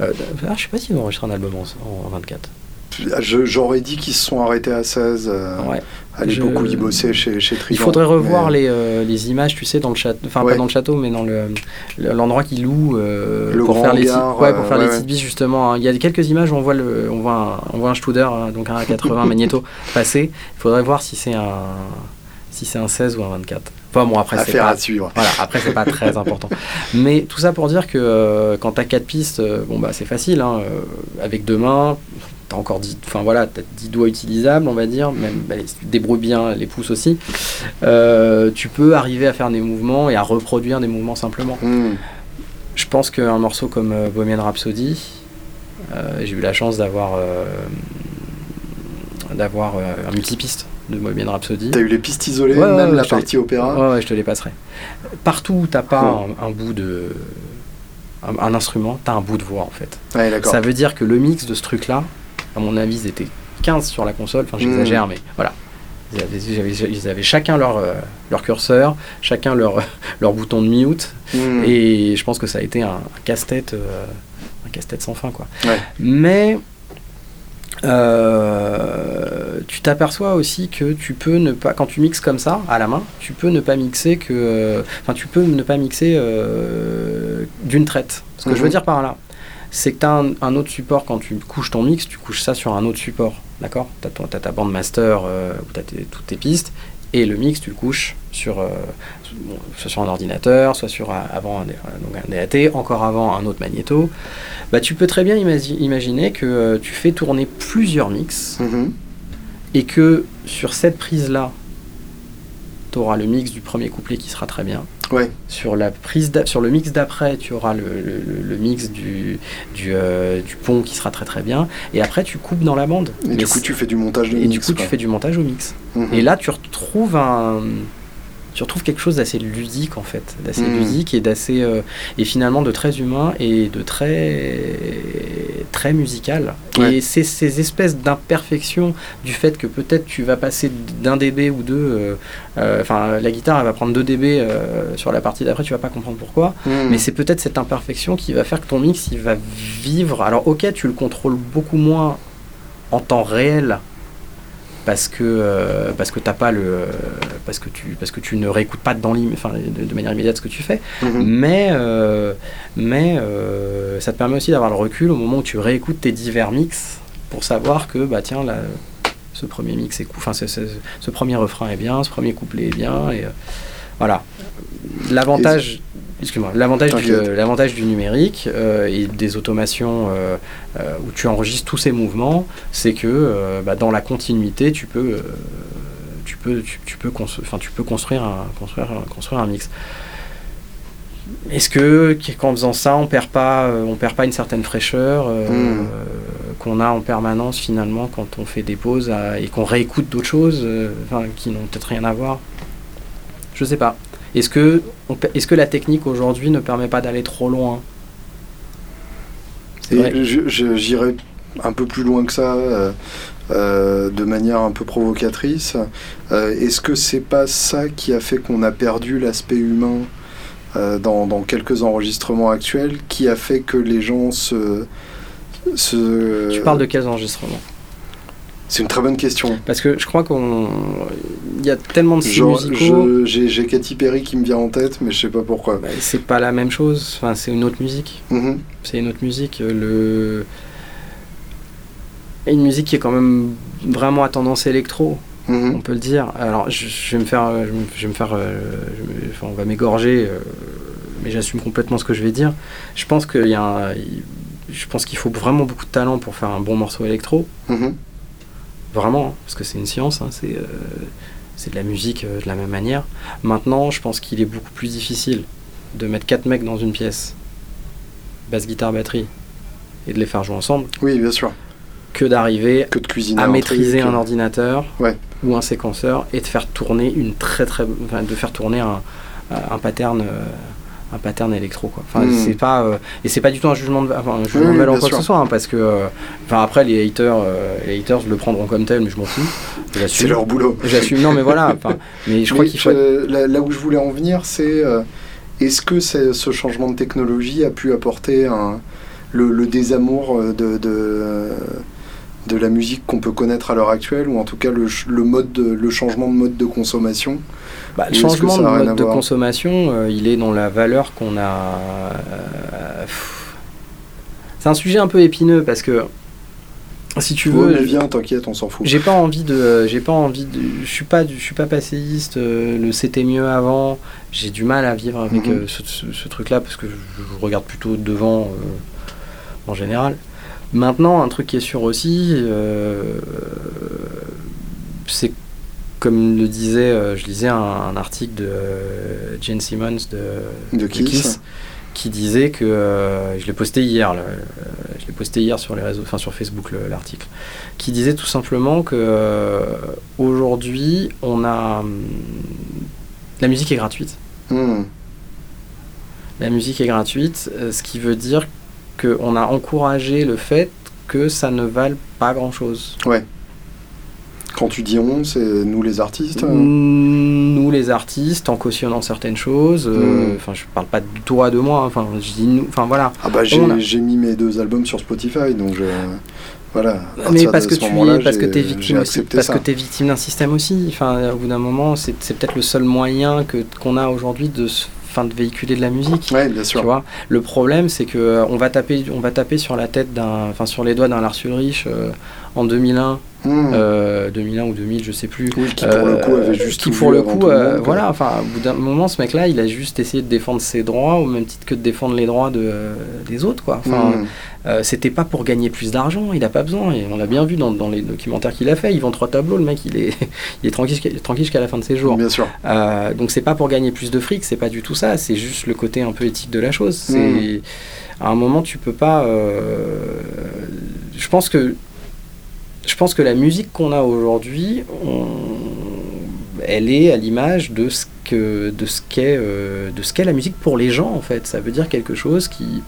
Euh, ah, je sais pas s'ils vont enregistrer un album en, en 24. J'aurais dit qu'ils se sont arrêtés à 16. Euh, ouais. À l'époque où ils bossaient chez, chez Il faudrait revoir les, euh, les, images, tu sais, dans le château. Enfin, pas dans le château, mais dans l'endroit le, qu'ils louent euh, pour, faire les, ouais, pour faire les petites justement. Hein. Il y a quelques images où on voit, le, on voit, un, on voit un Studer, hein, donc un 80 magnéto, passer. Il faudrait voir si c'est un, si c'est un 16 ou un 24. Enfin bon, après, c'est pas, à suivre. Voilà, après, c'est pas très important. Mais tout ça pour dire que quand tu as 4 pistes, bon, bah, c'est facile. Hein, avec deux mains, t'as encore 10, enfin voilà, as 10 doigts utilisables, on va dire, même bah, si tu débrouilles bien les pouces aussi, euh, tu peux arriver à faire des mouvements et à reproduire des mouvements simplement. Hmm. Je pense qu'un morceau comme euh, Bohemian Rhapsody, euh, j'ai eu la chance d'avoir d'avoir un multipiste de Bohemian Rhapsody. T'as eu les pistes isolées, même la partie opéra Ouais, je te les passerai. Partout où t'as pas un, bout de un, un instrument, t'as un bout de voix en fait. Ça veut dire que le mix de ce truc-là, à mon avis, ils étaient 15 sur la console. Enfin, j'exagère, hmm. mais voilà. Ils avaient, chacun leur, euh, leur curseur, chacun leur, leur bouton de mute. Hmm. Et je pense que ça a été un, casse-tête euh, un casse-tête sans fin. Quoi. Mais euh, tu t'aperçois aussi que tu peux ne pas, quand tu mixes comme ça, à la main, tu peux ne pas mixer que. Enfin, tu peux ne pas mixer d'une traite. Ce que je veux mhm. dire par là, c'est que tu as un, autre support quand tu couches ton mix, tu couches ça sur un autre support. D'accord? Tu as, ta bande master euh, où tu as toutes tes pistes, et le mix, tu le couches sur, euh, soit sur un ordinateur, soit sur avant un, donc un, DAT, encore avant un autre magnéto. Bah, tu peux très bien imaginer que euh, tu fais tourner plusieurs mix, mm-hmm. et que sur cette prise-là, tu auras le mix du premier couplet qui sera très bien sur, la prise sur le mix d'après, tu auras le, le, mix du, du, euh, du, pont qui sera très très bien. Et après, tu coupes dans la bande. Et du coup, tu fais du montage de et du coup, tu fais du montage au mix. Mhm. Et là, tu retrouves un tu retrouves quelque chose d'assez ludique en fait, d'assez hmm. ludique et d'assez euh, et finalement de très humain et de très très musical. Et c'est ces espèces d'imperfections du fait que peut-être tu vas passer d'un dB ou deux, euh, euh, enfin la guitare elle va prendre 2 dB sur la partie d'après, tu vas pas comprendre pourquoi, hmm. mais c'est peut-être cette imperfection qui va faire que ton mix il va vivre. Alors ok, tu le contrôles beaucoup moins en temps réel parce que euh, parce que t'as pas le parce que tu parce que tu ne réécoutes pas dans enfin, de, de, manière immédiate ce que tu fais mhm. mais euh, mais euh, ça te permet aussi d'avoir le recul au moment où tu réécoutes tes divers mix pour savoir que bah tiens là ce premier mix est enfin ce, premier refrain est bien ce premier couplet est bien et voilà l'avantage Excuse-moi. L'avantage du, euh, l'avantage du numérique euh, et des automations euh, où tu enregistres tous ces mouvements, c'est que bah, dans la continuité, tu peux peux, tu, peux, enfin, tu peux construire, un, construire, construire un mix. Est-ce que qu'en faisant ça, on perd pas, on perd pas une certaine fraîcheur hmm. qu'on a en permanence finalement quand on fait des pauses et qu'on réécoute d'autres choses, qui n'ont peut-être rien à voir? Je sais pas. Est-ce que, la technique aujourd'hui ne permet pas d'aller trop loin? J'irais un peu plus loin que ça, euh, euh, de manière un peu provocatrice. Euh, est-ce que c'est pas ça qui a fait qu'on a perdu l'aspect humain dans, dans, quelques enregistrements actuels, qui a fait que les gens se... se tu parles de quels enregistrements? C'est une très bonne question. Parce que je crois qu'on. Il y a tellement de styles musicaux. J'ai Katy Perry qui me vient en tête, mais je sais pas pourquoi. Bah, c'est pas la même chose. Enfin, c'est une autre musique. Mm-hmm. C'est une autre musique. Le. Une musique qui est quand même vraiment à tendance électro. Mm-hmm. On peut le dire. Alors, je, vais me faire. Je, vais me faire. Euh, enfin, on va m'égorger, euh, mais j'assume complètement ce que je vais dire. Je pense qu'il y a Je pense qu'il faut vraiment beaucoup de talent pour faire un bon morceau électro. Mm-hmm. Vraiment, hein, parce que c'est une science, hein, c'est, euh, c'est de la musique euh, de la même manière. Maintenant, je pense qu'il est beaucoup plus difficile de mettre quatre mecs dans une pièce, basse, guitare, batterie, et de les faire jouer ensemble. Oui, bien sûr. Que d'arriver à maîtriser un ordinateur ou un séquenceur et de faire tourner une très très, de faire tourner un, un pattern. Euh, un pattern électro quoi. Enfin hmm. c'est pas euh, et c'est pas du tout un jugement de, enfin, un jugement de valeur quoi que ce soit hein, parce que euh, enfin après les haters euh, les haters le prendront comme tel mais je m'en fous. C'est leur boulot. J'assume non mais voilà mais je crois qu'il faut là, où je voulais en venir c'est est-ce que ce changement de technologie a pu apporter un, le, désamour de, de, de la musique qu'on peut connaître à l'heure actuelle ou en tout cas le, le mode le changement de mode de consommation bah, le changement de mode de consommation, euh, il est dans la valeur qu'on a. Euh, c'est un sujet un peu épineux parce que si tu veux, mais viens, t'inquiète, on s'en fout. J'ai pas envie de, j'ai pas envie de, je suis pas, je suis pas passéiste. Euh, le c'était mieux avant. J'ai du mal à vivre avec mhm. ce, truc-là parce que je, regarde plutôt devant en général. Maintenant, un truc qui est sûr aussi, c'est comme le disait, euh, je lisais un, article de euh, Jane Simmons de, de, Kiss. qui disait que euh, je l'ai posté hier, je l'ai posté hier sur les réseaux, enfin sur Facebook l'article, qui disait tout simplement que aujourd'hui on a hum, la musique est gratuite. Hmm. La musique est gratuite, ce qui veut dire qu'on a encouragé le fait que ça ne vale pas grand chose. Ouais. Quand tu dis on, c'est nous les artistes euh Nous les artistes, en cautionnant certaines choses. Euh, hmm. Enfin, je parle pas de toi, de moi. Enfin, je dis nous. Enfin, voilà. Ah bah j'ai mis mes deux albums sur Spotify, donc je... voilà. Mais parce que tu es, parce que es victime aussi, parce que tu es victime d'un système aussi. Enfin, au bout d'un moment, c'est peut-être le seul moyen que qu'on a aujourd'hui de fin de véhiculer de la musique. Ouais, bien sûr. Tu vois le problème, c'est que euh, on va taper, on va taper sur la tête d'un, enfin sur les doigts d'un Lars Ulrich en 2001 2001 hmm. euh, ou 2000, je sais plus. qui pour le coup avait euh, juste. Qui pour le coup, euh, voilà, enfin, au bout d'un moment, ce mec-là, il a juste essayé de défendre ses droits au même titre que de défendre les droits de, des autres, quoi. Enfin, hmm. c'était pas pour gagner plus d'argent, il a pas besoin. Et on l'a bien vu dans, dans, les documentaires qu'il a fait. Il vend trois tableaux, le mec, il est, il est tranquille, tranquille jusqu'à la fin de ses jours. Bien sûr. donc c'est pas pour gagner plus de fric, c'est pas du tout ça. C'est juste le côté un peu éthique de la chose. C'est hmm. à un moment, tu peux pas. je pense que je pense que la musique qu'on a aujourd'hui, elle est à l'image de ce que de ce qu'est euh, de ce qu'est la musique pour les gens en fait. Ça veut dire quelque chose qui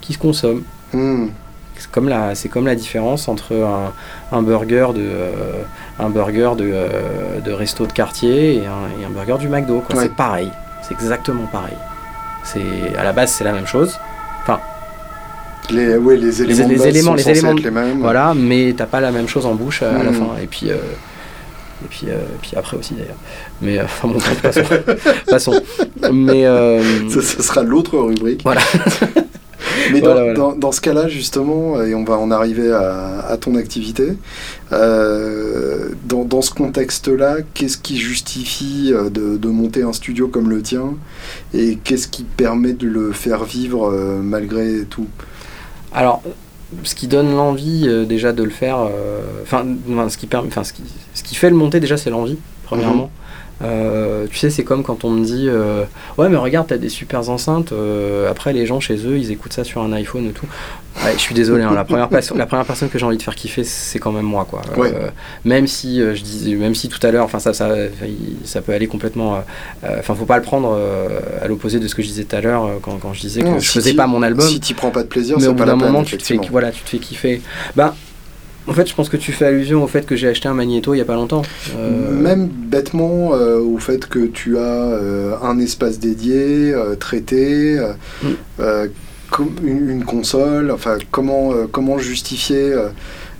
qui se consomme. Hmm. C'est comme la c'est comme la différence entre un, burger de euh, un burger de, euh, de, resto de quartier et un, burger du McDo. C'est pareil. C'est exactement pareil. C'est à la base c'est la même chose. Enfin les, ouais, les éléments, les, éléments, les éléments, les mêmes. Voilà, mais t'as pas la même chose en bouche à, la hmm. fin. Et puis, euh, et puis, euh, puis après aussi d'ailleurs. Mais euh, enfin bon, passons. Mais ça, sera l'autre rubrique. Voilà. Mais dans, Dans, ce cas-là, justement, et on va en arriver à, à ton activité, dans, dans, ce contexte-là, qu'est-ce qui justifie de, de, monter un studio comme le tien et qu'est-ce qui permet de le faire vivre malgré tout? Alors, ce qui donne l'envie euh, déjà de le faire, euh, enfin, ce, qui permet, ce, qui, ce qui fait le monter déjà, c'est l'envie. premièrement. Euh, tu sais, c'est comme quand on me dit euh, Ouais, mais regarde, t'as des super enceintes. Euh, après, les gens chez eux, ils écoutent ça sur un iPhone et tout. Ouais, je suis désolé, hein, la, première la première personne que j'ai envie de faire kiffer, c'est quand même moi. Quoi. même, si, je dis, même si tout à l'heure, ça, ça, ça peut aller complètement. Enfin, faut pas le prendre à l'opposé de ce que je disais tout à l'heure quand, quand, je disais que je faisais pas mon album. Si tu prends pas de plaisir, mais au bout d'un moment, tu te, fais, voilà, tu te fais kiffer. Bah, en fait, je pense que tu fais allusion au fait que j'ai acheté un magnéto il n'y a pas longtemps. Euh, Même bêtement euh, au fait que tu as euh, un espace dédié, traité, mm. une, console. Enfin, comment, comment justifier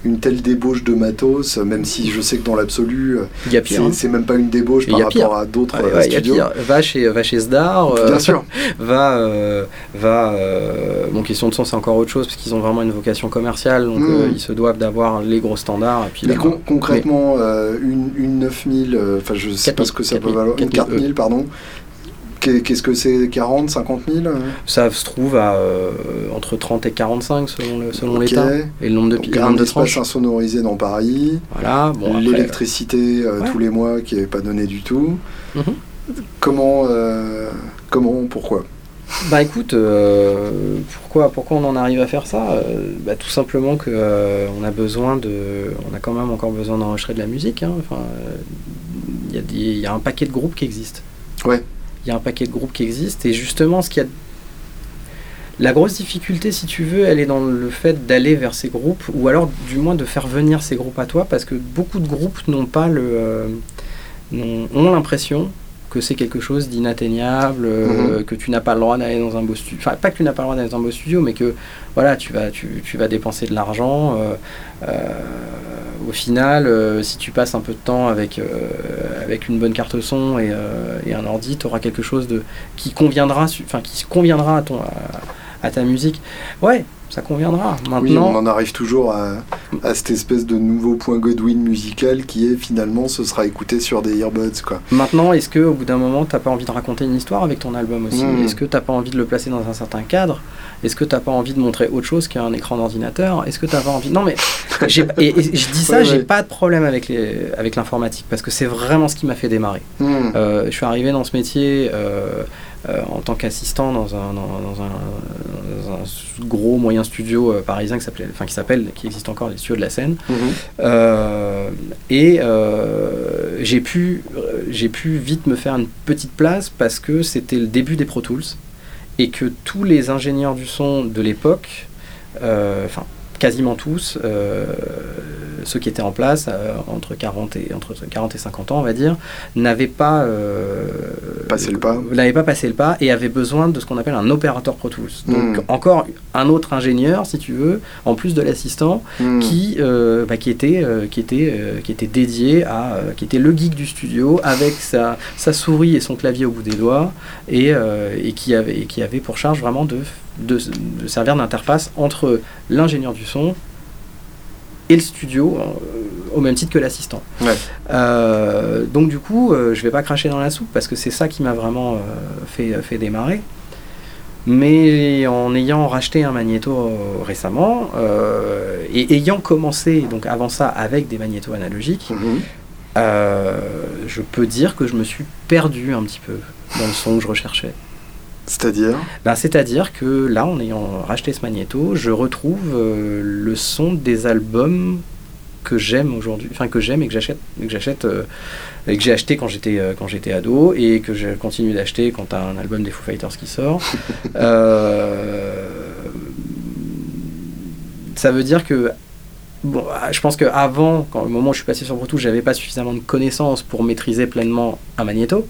une telle débauche de matos, même si je sais que dans l'absolu, hein. c'est même pas une débauche par rapport à d'autres ouais, studios. Va chez, va chez Sdar, Bien sûr. va, va bon, question de son, c'est encore autre chose, parce qu'ils ont vraiment une vocation commerciale, donc hmm. ils se doivent d'avoir les gros standards. Et puis mais concrètement, une, une 9000, enfin je sais pas ce que ça peut valoir, une 4000, pardon, Qu'est-ce que c'est 40, 50 000 Ça se trouve à euh, entre 30 et 45 selon, selon l'État. Et le nombre de, Donc, un de insonorisé dans Paris. Voilà. Bon, L'électricité euh, tous les mois qui n'est pas donnée du tout. Mhm. Comment, euh, comment, pourquoi? Bah écoute, pourquoi, pourquoi on en arrive à faire ça? Bah, Tout simplement que on a besoin de, on a quand même encore besoin d'enregistrer de la musique. Hein. Enfin, il y, y, a un paquet de groupes qui existent. Ouais il y a un paquet de groupes qui existent. Et justement, ce qu'il a. La grosse difficulté, si tu veux, elle est dans le fait d'aller vers ces groupes, ou alors du moins de faire venir ces groupes à toi, parce que beaucoup de groupes n'ont pas le. Euh, ont l'impression que c'est quelque chose d'inatteignable, euh, mhm. que tu n'as pas le droit d'aller dans un beau studio. Enfin, pas que tu n'as pas le droit d'aller dans un beau studio, mais que voilà, tu vas, tu, tu vas dépenser de l'argent. Euh, au final, si tu passes un peu de temps avec, avec une bonne carte son et, et un ordi, tu auras quelque chose de, qui conviendra, enfin, qui conviendra à, ton, à ta musique. Ouais, ça conviendra. Maintenant, oui, on en arrive toujours à, cette espèce de nouveau point Godwin musical qui est finalement ce sera écouté sur des earbuds. Quoi. Maintenant, est-ce que au bout d'un moment, t'as pas envie de raconter une histoire avec ton album aussi hmm. Est-ce que t'as pas envie de le placer dans un certain cadre Est-ce que t'as pas envie de montrer autre chose qu'un écran d'ordinateur? Est-ce que t'as pas envie? Non, mais et, je dis ça, j'ai pas de problème avec les avec l'informatique parce que c'est vraiment ce qui m'a fait démarrer. Hmm. Euh, je suis arrivé dans ce métier. Euh, euh, en tant qu'assistant dans un, dans, un, gros moyen studio euh, parisien qui s'appelle, enfin qui s'appelle, qui existe encore, les studios de la Seine. Euh, et j'ai pu, j'ai pu vite me faire une petite place parce que c'était le début des Pro Tools et que tous les ingénieurs du son de l'époque, enfin quasiment tous, ceux qui étaient en place, euh, entre, 40 et, entre 40 et 50 ans, on va dire, n'avaient pas, euh, passé le pas. n'avaient pas passé le pas et avaient besoin de ce qu'on appelle un opérateur Pro Tools. Donc hmm. encore un autre ingénieur, si tu veux, en plus de l'assistant, hmm. qui, euh, bah, qui, était, qui, était, qui était dédié à, qui était le geek du studio avec sa, sa souris et son clavier au bout des doigts et, et, qui, avait, et qui avait pour charge vraiment de de, de, servir d'interface entre l'ingénieur du son et le studio euh, au même titre que l'assistant. Euh, donc du coup, euh, je vais pas cracher dans la soupe parce que c'est ça qui m'a vraiment fait, fait démarrer. Mais en ayant racheté un magnéto récemment et ayant commencé donc avant ça avec des magnétos analogiques, mhm. je peux dire que je me suis perdu un petit peu dans le son que je recherchais. C'est-à-dire ben, C'est-à-dire que là, en ayant racheté ce magnéto, je retrouve euh, le son des albums que j'aime aujourd'hui, enfin que j'aime et que j'achète, que j'achète euh, et que j'ai acheté quand j'étais euh, quand j'étais ado et que je continue d'acheter quand tu as un album des Foo Fighters qui sort. ça veut dire que bon, je pense qu'avant, quand au moment où je suis passé sur Pro j'avais pas suffisamment de connaissances pour maîtriser pleinement un magnéto.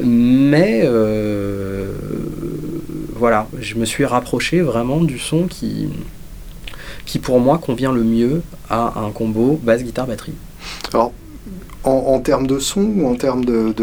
Mais euh, voilà, je me suis rapproché vraiment du son qui, qui pour moi convient le mieux à un combo basse guitare batterie. Alors, en, termes de son ou en termes de,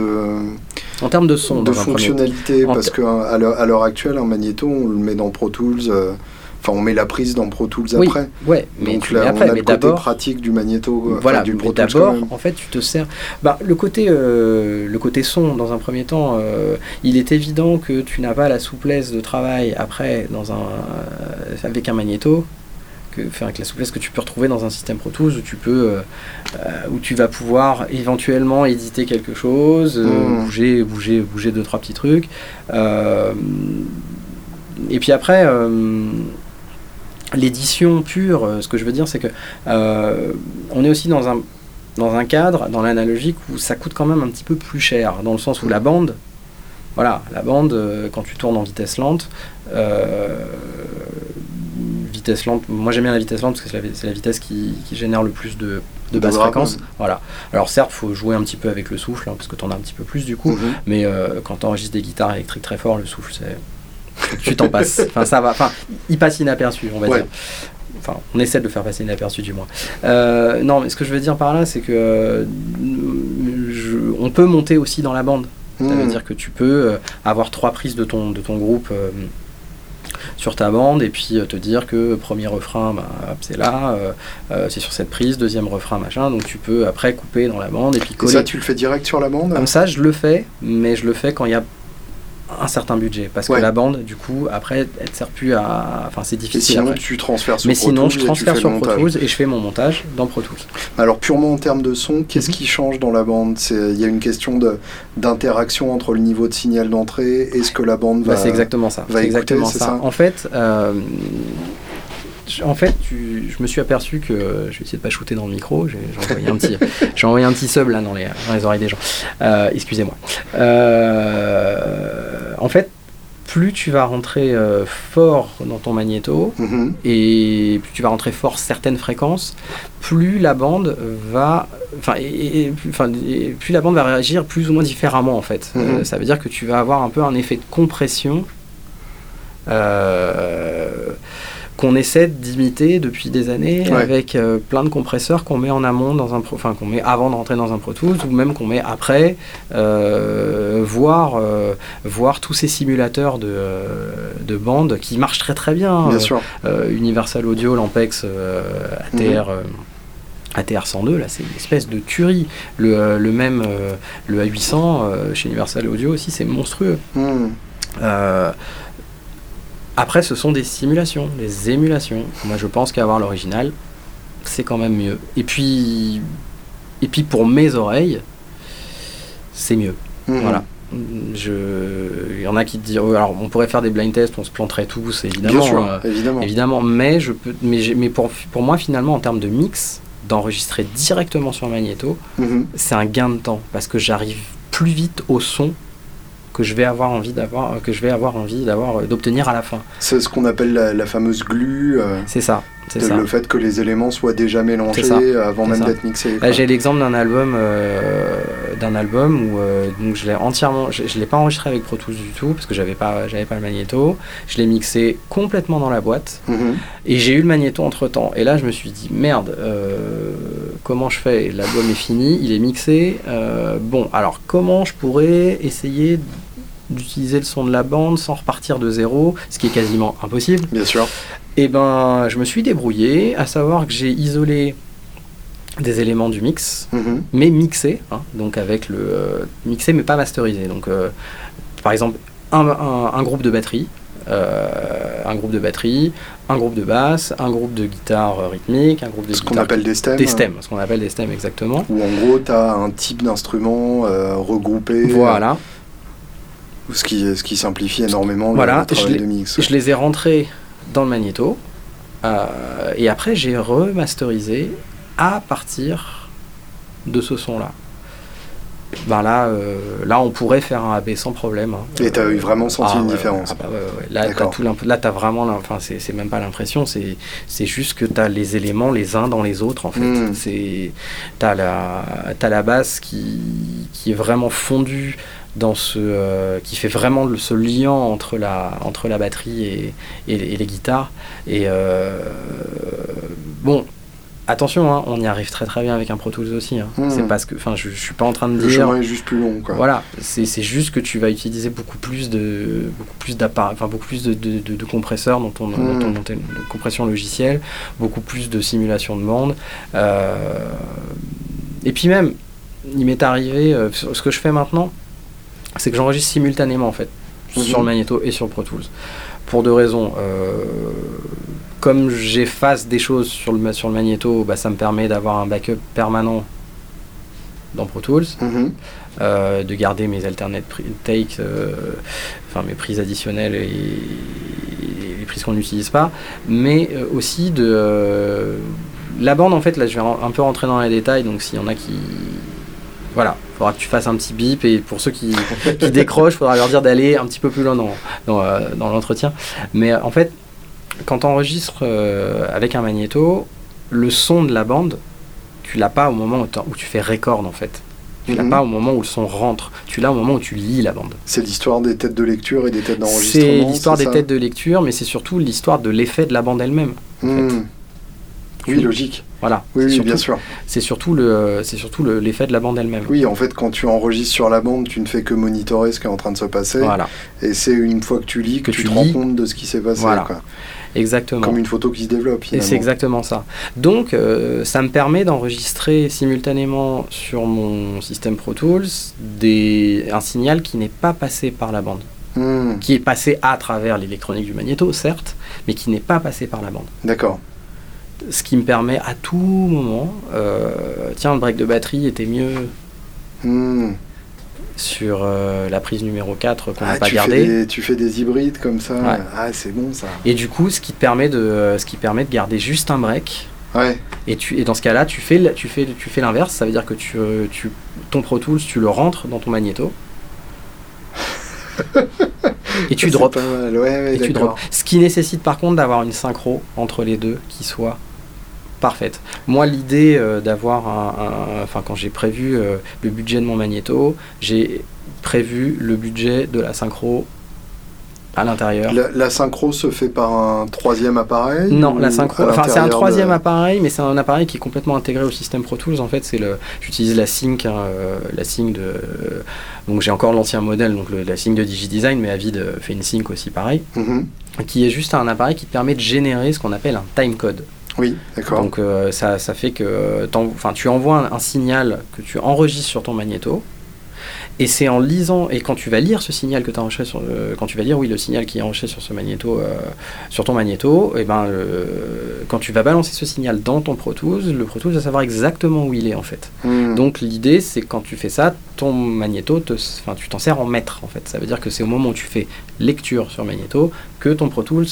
en termes de son, de fonctionnalité, parce qu'à l'heure actuelle, un magnéto, on le met dans Pro Tools. Euh, Enfin, on met la prise dans Pro Tools après. Ouais, mais Donc là, on a le côté pratique du magnéto, voilà, du Pro D'abord, en fait, tu te sers. Bah, le côté, euh, le côté son, dans un premier temps, euh, il est évident que tu n'as pas la souplesse de travail après dans un, euh, avec un magnéto que, enfin, avec la souplesse que tu peux retrouver dans un système Pro Tools où tu peux, où tu vas pouvoir éventuellement éditer quelque chose, Mm. bouger, bouger, bouger deux trois petits trucs. et puis après l'édition pure, euh, ce que je veux dire, c'est que euh, on est aussi dans un, dans un cadre, dans l'analogique, où ça coûte quand même un petit peu plus cher, dans le sens où la bande, voilà, la bande, euh, quand tu tournes en vitesse lente, euh, vitesse lente, moi j'aime bien la vitesse lente parce que c'est la, c'est la vitesse qui, qui génère le plus de, de basse fréquence. Voilà. Alors certes, faut jouer un petit peu avec le souffle, hein, parce que tu en as un petit peu plus du coup, Mhm. mais quand tu enregistres des guitares électriques très fort, le souffle, c'est. Tu t'en passes. Enfin, ça va. Enfin, il passe inaperçu, on va Ouais. dire. Enfin, on essaie de le faire passer inaperçu, du moins. Euh, non, mais ce que je veux dire par là, c'est que. euh, je- on peut monter aussi dans la bande. Ça veut Mhm. dire que tu peux euh, avoir trois prises de ton, de ton groupe sur ta bande et puis te dire que premier refrain, bah, c'est là, euh, c'est sur cette prise, deuxième refrain, machin. Donc tu peux après couper dans la bande et puis Et coller. ça, tu le fais direct sur la bande? Comme ça, je le fais, mais je le fais quand il y a un certain budget. Parce Ouais. que la bande, du coup, après, elle ne sert plus à. Enfin, c'est Et difficile. sinon, après. tu transfères sur Mais Pro sinon, Tools je et transfère sur Pro. Tools et je fais mon montage dans Pro Tools. Alors purement en termes de son, qu'est-ce Mhm. qui change dans la bande? C'est il y a une question de d'interaction entre le niveau de signal d'entrée et ce que la bande va. Bah, c'est exactement ça. va C'est exactement ça. ça? En fait, euh, en fait, tu- je me suis aperçu que je vais essayer de pas shooter dans le micro. J'ai envoyé un petit, j'ai envoyé un petit sub là dans les, dans les oreilles des gens. Euh, Excusez-moi. Euh, en fait, plus tu vas rentrer euh, fort dans ton magnéto, Mhm. et plus tu vas rentrer fort certaines fréquences, plus la bande va, enfin, et, et- plus, la bande va réagir plus ou moins différemment en fait. Mhm. Euh, ça veut dire que tu vas avoir un peu un effet de compression euh, qu'on essaie d'imiter depuis des années Ouais. avec euh, plein de compresseurs qu'on met en amont dans un, pro- enfin qu'on met avant de rentrer dans un Pro Tools ou même qu'on met après, euh, voir, euh, voir tous ces simulateurs de, euh, de bandes qui marchent très très bien. Bien sûr. Universal Audio, Lampex, ATR. euh, ATR 102, là, c'est une espèce de tuerie. Le, le même, le A800 euh, chez Universal Audio aussi, c'est monstrueux. Mhm. Après, ce sont des simulations, des émulations. Moi, je pense qu'avoir l'original, c'est quand même mieux. Et puis, et puis pour mes oreilles, c'est mieux. Mhm. Voilà. Je... Il y en a qui te disent, oh, alors on pourrait faire des blind tests, on se planterait tous, évidemment. Bien sûr, euh, évidemment. évidemment, mais, je peux, mais, mais pour, pour moi, finalement, en termes de mix, d'enregistrer directement sur Magneto, Mhm. c'est un gain de temps parce que j'arrive plus vite au son que je vais avoir envie d'avoir, que je vais avoir envie d'avoir, euh, d'obtenir à la fin. C'est ce qu'on appelle la, la fameuse glue, euh, C'est ça, c'est ça. le fait que les éléments soient déjà mélangés ça, avant même d'être mixés. Là, j'ai l'exemple d'un album, euh, d'un album où euh, donc je l'ai entièrement, je, je l'ai pas enregistré avec Pro Tools du tout parce que j'avais pas, j'avais pas le magnéto. Je l'ai mixé complètement dans la boîte Mhm. et j'ai eu le magnéto entre temps. Et là, je me suis dit merde, euh, comment je fais? L'album est fini, il est mixé. euh, bon, alors comment je pourrais essayer d'utiliser le son de la bande sans repartir de zéro, ce qui est quasiment impossible. Bien sûr. Et ben, je me suis débrouillé, à savoir que j'ai isolé des éléments du mix, Mhm. mais mixé, hein, donc avec le euh, mixé mais pas masterisé. Donc, euh, par exemple, un, un- un groupe de batterie, euh, un groupe de batterie, un groupe de basse, un groupe de guitare euh, rythmique, un groupe de Ce qu'on appelle des stems. des stems, ce qu'on appelle des stems exactement. Où en gros, tu as un type d'instrument regroupé. Voilà. Ce qui, ce qui simplifie énormément Voilà, le travail je de mix. Je les ai rentrés dans le magnéto. euh, et après, j'ai remasterisé à partir de ce son-là. Ben là, euh, là, on pourrait faire un AB sans problème. hein. Et t'as eu vraiment senti Ah, une ouais, différence. ah bah ouais. Là, là, t'as vraiment, enfin, c'est même pas l'impression, c'est juste que t'as les éléments les uns dans les autres en fait. Mm. C'est t'as la t'as la basse qui qui est vraiment fondue dans ce euh, qui fait vraiment le- ce lien entre la entre la batterie et, et, et les guitares et euh, bon. Attention, hein, on y arrive très très bien avec un Pro Tools aussi. hein. Mm. C'est parce que, enfin, je, je suis pas en train de Le dire. chemin est juste plus long. Quoi. Voilà, c'est juste que tu vas utiliser beaucoup plus de beaucoup plus d'appareils, enfin beaucoup plus de, de, de- de compresseurs dans ton, Mm. ton- dans ton- de compression logicielle, beaucoup plus de simulation de bande. Euh, et puis même, il m'est arrivé, euh, ce que je fais maintenant, c'est que j'enregistre simultanément en fait Mhm. sur le Magneto et sur Pro Tools, pour deux raisons. Euh, comme j'efface des choses sur le, sur le magnéto, bah, ça me permet d'avoir un backup permanent dans Pro Tools, Mhm. euh, de garder mes alternate takes, euh, enfin mes prises additionnelles et, et les prises qu'on n'utilise pas, mais aussi de la bande en fait là je vais un peu rentrer dans les détails donc s'il y en a qui voilà, il faudra que tu fasses un petit bip et pour ceux qui, qui décrochent, il faudra leur dire d'aller un petit peu plus loin dans, dans, euh, dans l'entretien. Mais euh, en fait, quand tu enregistres avec un magnéto, le son de la bande, tu l'as pas au moment où, tu fais record en fait. Tu l'as Mhm. pas au moment où le son rentre. Tu l'as au moment où tu lis la bande. C'est l'histoire des têtes de lecture et des têtes d'enregistrement. C'est l'histoire des têtes de lecture, mais c'est surtout l'histoire de l'effet de la bande elle-même. Mhm. Oui, logique. Voilà. Oui, C'est oui, surtout- bien sûr. C'est surtout le, c'est surtout le- l'effet de la bande elle-même. Oui, en fait, quand tu enregistres sur la bande, tu ne fais que monitorer ce qui est en train de se passer. Voilà. Et c'est une fois que tu lis que, Que tu, te rends compte de ce qui s'est passé. Voilà. quoi. Exactement. Comme une photo qui se développe. Et c'est exactement ça. Donc, euh, ça me permet d'enregistrer simultanément sur mon système Pro Tools des, un signal qui n'est pas passé par la bande, Mhm. qui est passé à travers l'électronique du magnéto, certes, mais qui n'est pas passé par la bande. D'accord. Ce qui me permet à tout moment, euh, tiens, le break de batterie était mieux Mhm. sur euh, la prise numéro 4 qu'on n'a Ah, pas tu, gardée. tu fais des hybrides comme ça. Ouais. Ah, c'est bon ça. Et du coup, ce qui te permet de, ce qui permet de garder juste un break. Ouais. Et, tu, et dans ce cas-là, tu fais, tu fais, tu fais l'inverse. Ça veut dire que tu, euh, tu, ton Pro Tools, tu le rentres dans ton magnéto. et tu drops. pas. Ouais, ouais, Et tu d'accord. drops. Ce qui nécessite par contre d'avoir une synchro entre les deux qui soit parfaite. Moi, l'idée euh, d'avoir un, Enfin, quand j'ai prévu euh, le budget de mon magnéto, j'ai prévu le budget de la synchro à l'intérieur. La, la synchro se fait par un troisième appareil Non, la synchro. Enfin, c'est un troisième de- appareil, mais c'est un appareil qui est complètement intégré au système Pro Tools. En fait, c'est le. J'utilise la Sync, hein, euh, la Sync de. donc j'ai encore l'ancien modèle, donc le- la Sync de DigiDesign, mais Avid fait une Sync aussi pareil, Mhm. qui est juste un appareil qui te permet de générer ce qu'on appelle un timecode. Oui, d'accord. Donc euh, ça, ça fait que enfin, tu envoies un, un signal que tu enregistres sur ton magnéto. Et c'est en lisant, et quand tu vas lire ce signal que tu as enregistré sur le, quand tu vas lire, oui, le signal qui est enregistré sur ce magnéto, euh, sur ton magnéto, et ben, le- quand tu vas balancer ce signal dans ton Pro Tools, le Pro Tools va savoir exactement où il est en fait. Mhm. Donc l'idée, c'est que quand tu fais ça, ton magnéto, te, enfin, tu t'en sers en maître en fait. Ça veut dire que c'est au moment où tu fais lecture sur magnéto que ton Pro Tools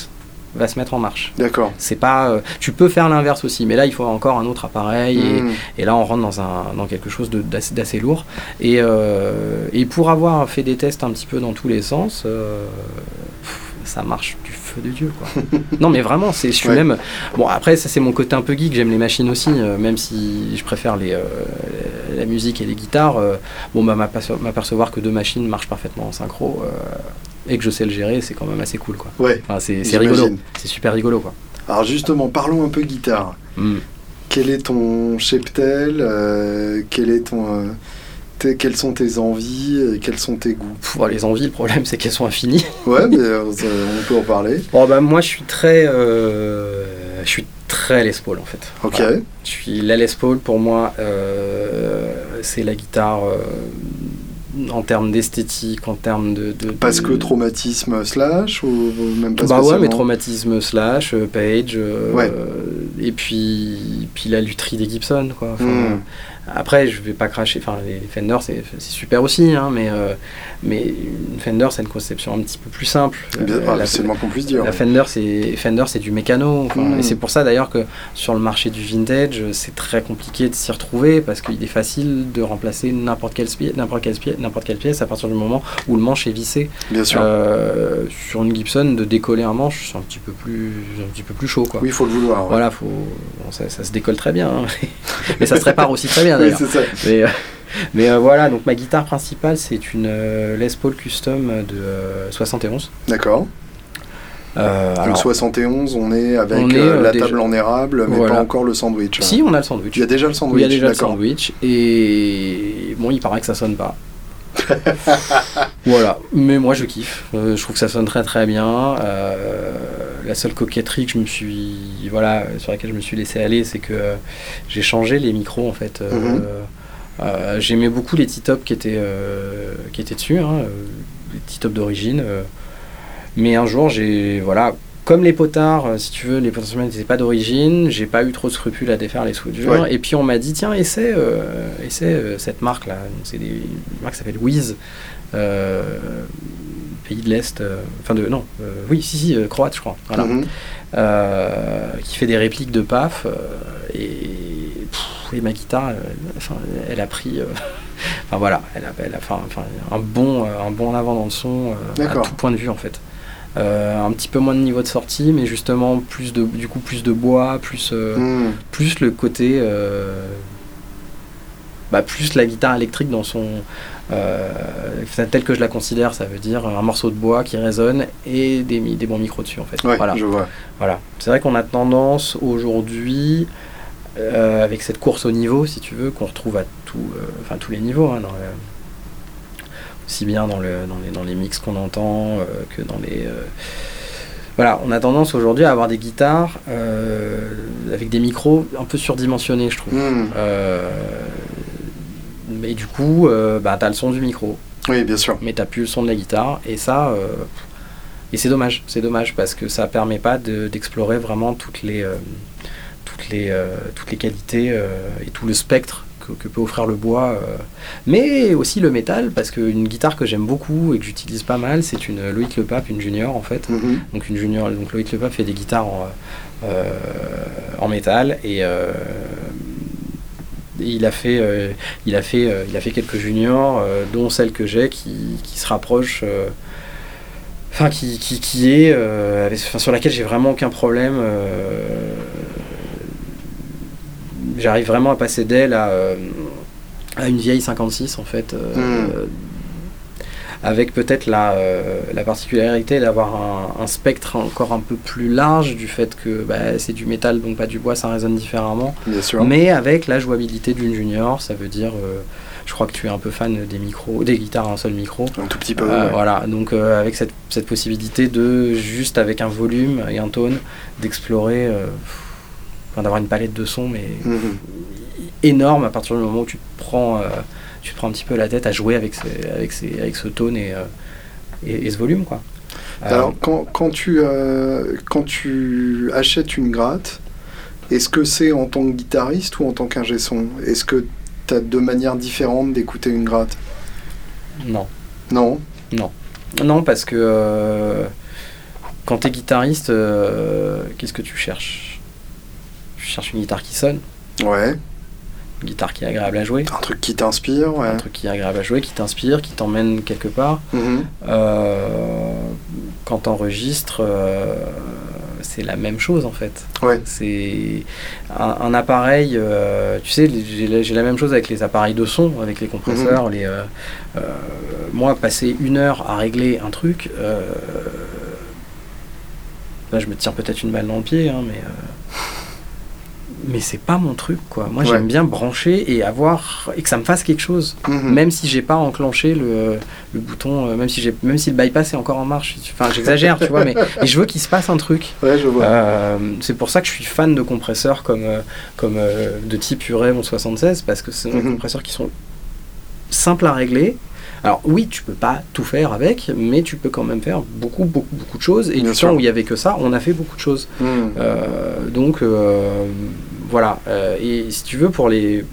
va se mettre en marche. D'accord. C'est pas, euh, tu peux faire l'inverse aussi, mais là il faut encore un autre appareil et, et là on rentre dans un dans quelque chose d'assez lourd. Et, euh, et pour avoir fait des tests un petit peu dans tous les sens, euh, ça marche du feu de dieu quoi. non mais vraiment, c'est je suis Ouais. même bon après ça c'est mon côté un peu geek, j'aime les machines aussi, même si je préfère les la musique et les guitares. bon bah m'aperce- m'apercevoir que deux machines marchent parfaitement en synchro. Euh, et que je sais le gérer, c'est quand même assez cool quoi. Ouais. Enfin, c'est rigolo, c'est super rigolo quoi. Alors justement, parlons un peu guitare. Mm. Quel est ton cheptel euh, Quel est ton euh, quelles sont tes envies et quels sont tes goûts? Pff, les envies, le problème c'est qu'elles sont infinies. Ouais, mais euh, on peut en parler. Bon bah moi je suis très, euh, je suis très Les Paul en fait. Ok. Voilà. Je suis la Les Paul pour moi, euh, c'est la guitare euh, en termes d'esthétique, en termes de, de- Parce que traumatisme slash ou même pas bah ouais, mais traumatisme slash, euh, page, euh, Ouais. et puis, puis la lutherie des Gibson quoi. Enfin, Hmm. Après, je vais pas cracher. Enfin, les les Fender, c'est c'est super aussi, hein, mais euh, mais une Fender, c'est une conception un petit peu plus simple. Bien- ah, c'est le moins qu'on puisse dire. la Fender, c'est Fender, c'est du mécano. enfin, Mm. Et c'est pour ça d'ailleurs que sur le marché du vintage, c'est très compliqué de s'y retrouver parce qu'il est facile de remplacer n'importe quelle, spie- n'importe quelle, spie- n'importe quelle pièce à partir du moment où le manche est vissé. Bien sûr. Euh, sur une Gibson, de décoller un manche, c'est un petit peu plus, un petit peu plus chaud, quoi. oui, il faut le vouloir. ouais. Voilà, faut, bon, ça, ça se décolle très bien, hein. mais ça se répare aussi très bien d'ailleurs. Mais, euh, mais euh, voilà, donc ma guitare principale, c'est une euh, Les Paul Custom de euh, 71. D'accord. Euh, Donc alors, 71, on est avec On est, euh, la déjà- table en érable, mais Voilà. pas encore le sandwich. hein. si, on a le sandwich. Il y a déjà le sandwich. il y a déjà le sandwich. Et bon, il paraît que ça sonne pas. voilà, mais moi je kiffe. Euh, je trouve que ça sonne très très bien. La seule coquetterie que je me suis, voilà, sur laquelle je me suis laissé aller, c'est que euh, j'ai changé les micros en fait. Euh, Mhm. euh, J'aimais beaucoup les T-Top qui étaient qui étaient dessus, hein, les T-Top d'origine. mais un jour, j'ai voilà, comme les potards, si tu veux, les potentiels n'étaient pas d'origine, j'ai pas eu trop de scrupules à défaire les soudures. Et puis on m'a dit, tiens, essaie, essaie cette marque-là. C'est une marque qui s'appelle Wiz pays de l'Est, euh, enfin de, non, euh, oui, si, si, euh, croate, je crois, voilà, mhm. qui fait des répliques de PAF, et, et, ma guitare, enfin, elle a pris, enfin voilà, elle a, elle a enfin, un, bon, un bon en avant dans le son, à tout point de vue en fait. un petit peu moins de niveau de sortie, mais justement plus de, du coup plus de bois, plus, mhm. plus le côté, bah, plus la guitare électrique dans son, euh, tel que je la considère, ça veut dire un morceau de bois qui résonne et des, des bons micros dessus en fait. voilà. Je vois. Voilà. C'est vrai qu'on a tendance aujourd'hui, euh, avec cette course au niveau, si tu veux, qu'on retrouve à tout, euh, tous les niveaux, hein, aussi bien dans, le, dans, les, dans les mix qu'on entend que dans les voilà, on a tendance aujourd'hui à avoir des guitares avec des micros un peu surdimensionnés, je trouve. Hmm. Mais du coup, euh, bah, tu as le son du micro. Oui, bien sûr. Mais tu plus le son de la guitare. Et ça, euh, et c'est dommage. C'est dommage parce que ça permet pas d'explorer vraiment toutes les, euh, toutes les, toutes les qualités et tout le spectre que, peut offrir le bois. mais aussi le métal, parce qu'une guitare que j'aime beaucoup et que j'utilise pas mal, c'est une Loïc Le Pape, une junior en fait. Mm-hmm. Donc une junior, donc Loïc Le Pape fait des guitares en, en métal et il a fait, euh, il a fait, euh, il a fait quelques juniors, euh, dont celle que j'ai, qui, se rapproche, enfin qui, est, sur laquelle j'ai vraiment aucun problème. J'arrive vraiment à passer d'elle à, à, une vieille 56 en fait. Hmm avec peut-être la, euh, la, particularité d'avoir un, spectre encore un peu plus large du fait que bah, c'est du métal, donc pas du bois, ça résonne différemment. Bien sûr. Mais avec la jouabilité d'une junior, ça veut dire, euh, je crois que tu es un peu fan des micros, des guitares à un seul micro. Un tout petit peu. Euh, voilà, donc avec cette, cette, possibilité de, juste avec un volume et un tone, d'explorer, d'avoir une palette de sons, mais mhm. énorme à partir du moment où tu prends tu te prends un petit peu la tête à jouer avec, avec, avec ce tone et, euh, et, ce volume. Quoi. Euh, Alors, quand, quand, tu, euh, quand tu achètes une gratte, est-ce que c'est en tant que guitariste ou en tant qu'ingé son? Est-ce que tu as deux manières différentes d'écouter une gratte? Non. Non? Non. Non, parce que quand tu es guitariste, qu'est-ce que tu cherches? Tu cherches une guitare qui sonne. Ouais guitare qui est agréable à jouer. Un truc qui t'inspire, ouais. Un truc qui est agréable à jouer, qui t'inspire, qui t'emmène quelque part. Mm-hmm. Euh, quand t'enregistres, euh, c'est la même chose en fait. Ouais. C'est un, appareil, euh, tu sais, j'ai la même chose avec les appareils de son, avec les compresseurs. Mm-hmm. les, moi, passer une heure à régler un truc, là je me tire peut-être une balle dans le pied, hein, mais mais c'est pas mon truc quoi. Moi j'aime bien brancher et avoir et que ça me fasse quelque chose, mhm. même si j'ai pas enclenché le, le bouton, euh, même si j'ai même si le bypass est encore en marche. Enfin j'exagère, tu vois, mais je veux qu'il se passe un truc. Ouais, je vois. Euh, c'est pour ça que je suis fan de compresseurs comme euh, comme de type Uray 76 parce que c'est des mhm. compresseurs qui sont simples à régler. Alors oui, tu peux pas tout faire avec, mais tu peux quand même faire beaucoup, beaucoup, beaucoup de choses. Et du temps où il y avait que ça, on a fait beaucoup de choses. Mhm. donc voilà. Euh, et si tu veux, pour les,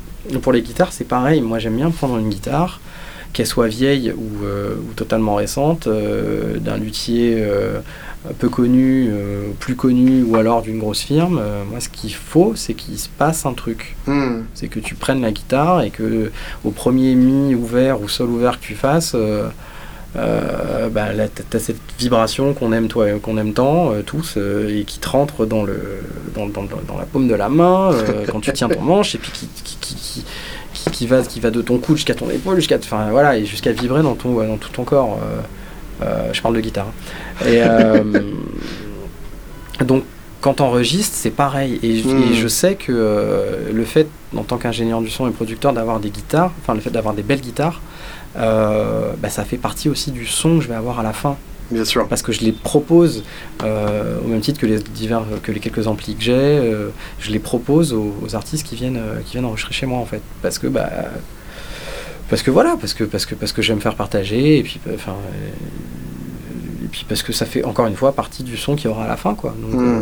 pour les guitares, c'est pareil. Moi, j'aime bien prendre une guitare, qu'elle soit vieille ou, euh, totalement récente, euh, d'un luthier peu connu, plus connu, ou alors d'une grosse firme. moi, ce qu'il faut, c'est qu'il se passe un truc. Hmm. C'est que tu prennes la guitare et que au premier mi ouvert ou sol ouvert que tu fasses, euh, bah, tu as cette vibration qu'on aime, toi, qu'on aime tant, euh, tous, euh, et qui te rentre dans, le, dans, dans, dans, la paume de la main quand tu tiens ton manche, et puis qui, qui, qui, qui, va, qui va de ton cou jusqu'à ton épaule, jusqu'à enfin, voilà, et jusqu'à vibrer dans, ton, dans tout ton corps. je parle de guitare. Hein. Et donc, quand enregistres, c'est pareil. Et, et, hmm. je sais que le fait, en tant qu'ingénieur du son et producteur, d'avoir des guitares, enfin le fait d'avoir des belles guitares, euh, bah, ça fait partie aussi du son que je vais avoir à la fin. Bien sûr. Parce que je les propose, euh, au même titre que les, divers, que les quelques amplis que j'ai, euh, je les propose aux, artistes qui viennent, qui viennent enregistrer chez moi en fait. Parce que, bah, parce que voilà, parce que, parce que, parce que j'aime faire partager, et puis, enfin, puis parce que ça fait encore une fois partie du son qu'il y aura à la fin, quoi. Donc, Mm. euh,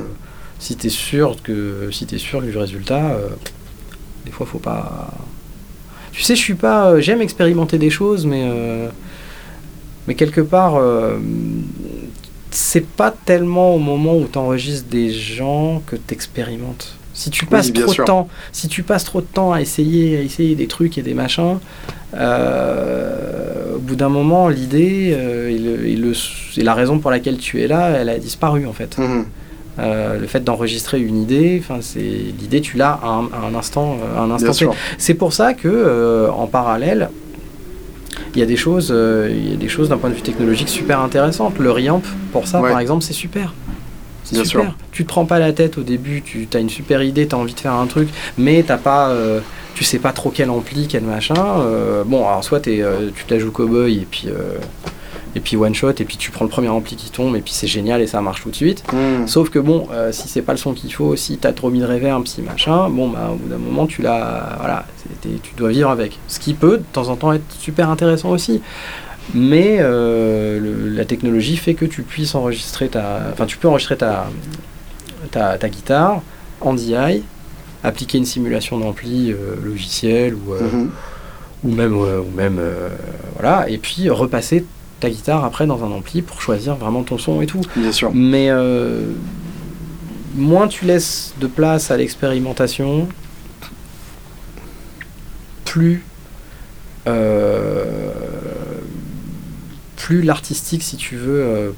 si t'es sûr que si t'es sûr du résultat, euh, des fois faut pas. Tu sais, je suis pas. euh, J'aime expérimenter des choses, mais euh, mais quelque part, euh, c'est pas tellement au moment où t'enregistres des gens que t'expérimentes. Si tu passes bien trop sûr. de temps, si tu passes trop de temps à essayer, à essayer des trucs et des machins, euh, au bout d'un moment, l'idée euh, et la raison pour laquelle tu es là, elle a disparu en fait. Mhm. Euh, le fait d'enregistrer une idée, enfin c'est l'idée tu l'as à un, à un instant, euh, à un instant sûr. C'est pour ça que euh, en parallèle, il y a des choses, euh, il y a des choses d'un point de vue technologique super intéressantes. Le Reamp, pour ça Ouais. par exemple, c'est super. C'est Bien super. sûr. Tu te prends pas la tête au début, tu as une super idée, tu as envie de faire un truc, mais t'as pas, euh, tu sais pas trop quel ampli, quel machin. euh, bon, alors soit euh, tu te la joues cowboy et puis euh, et puis one shot et puis tu prends le premier ampli qui tombe et puis c'est génial et ça marche tout de suite. Mhm. Sauf que bon, euh, si c'est pas le son qu'il faut, si t'as trop mis de reverb, si machin, bon bah au bout d'un moment tu l'as, voilà, tu dois vivre avec. Ce qui peut de temps en temps être super intéressant aussi. Mais euh, le- la technologie fait que tu puisses enregistrer ta, enfin tu peux enregistrer ta, ta, ta guitare en DI, appliquer une simulation d'ampli euh, logiciel ou, euh, Mhm. ou même, ou même voilà, et puis repasser ta guitare après dans un ampli pour choisir vraiment ton son et tout. Bien sûr. Mais euh, moins tu laisses de place à l'expérimentation, plus euh, plus l'artistique, si tu veux, euh,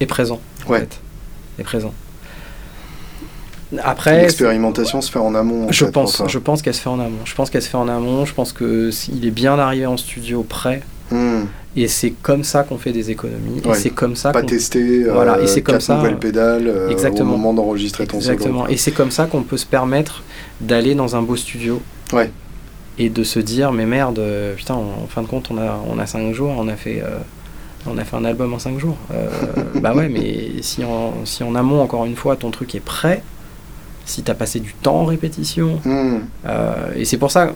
est présent. en Ouais. fait. Est présent. Après, L'expérimentation se fait en amont. en je fait, pense, je pense qu'elle se fait en amont. Je pense qu'elle se fait en amont. Je pense que il est bien d'arriver en studio prêt. Mhm. Et c'est comme ça qu'on fait des économies. Ouais. Et c'est comme ça Pas qu'on tester euh, Voilà, et c'est comme ça, nouvelles pédales euh, exactement. au moment d'enregistrer ton Exactement. solo. Et c'est comme ça qu'on peut se permettre d'aller dans un beau studio. Ouais. Et de se dire, mais merde, euh, putain, en, en fin de compte, on a, on a cinq jours, on a fait, euh, on a fait un album en cinq jours. Euh, bah ouais, mais si en, si en amont, encore une fois, ton truc est prêt, si t'as passé du temps en répétition, euh, et c'est pour ça,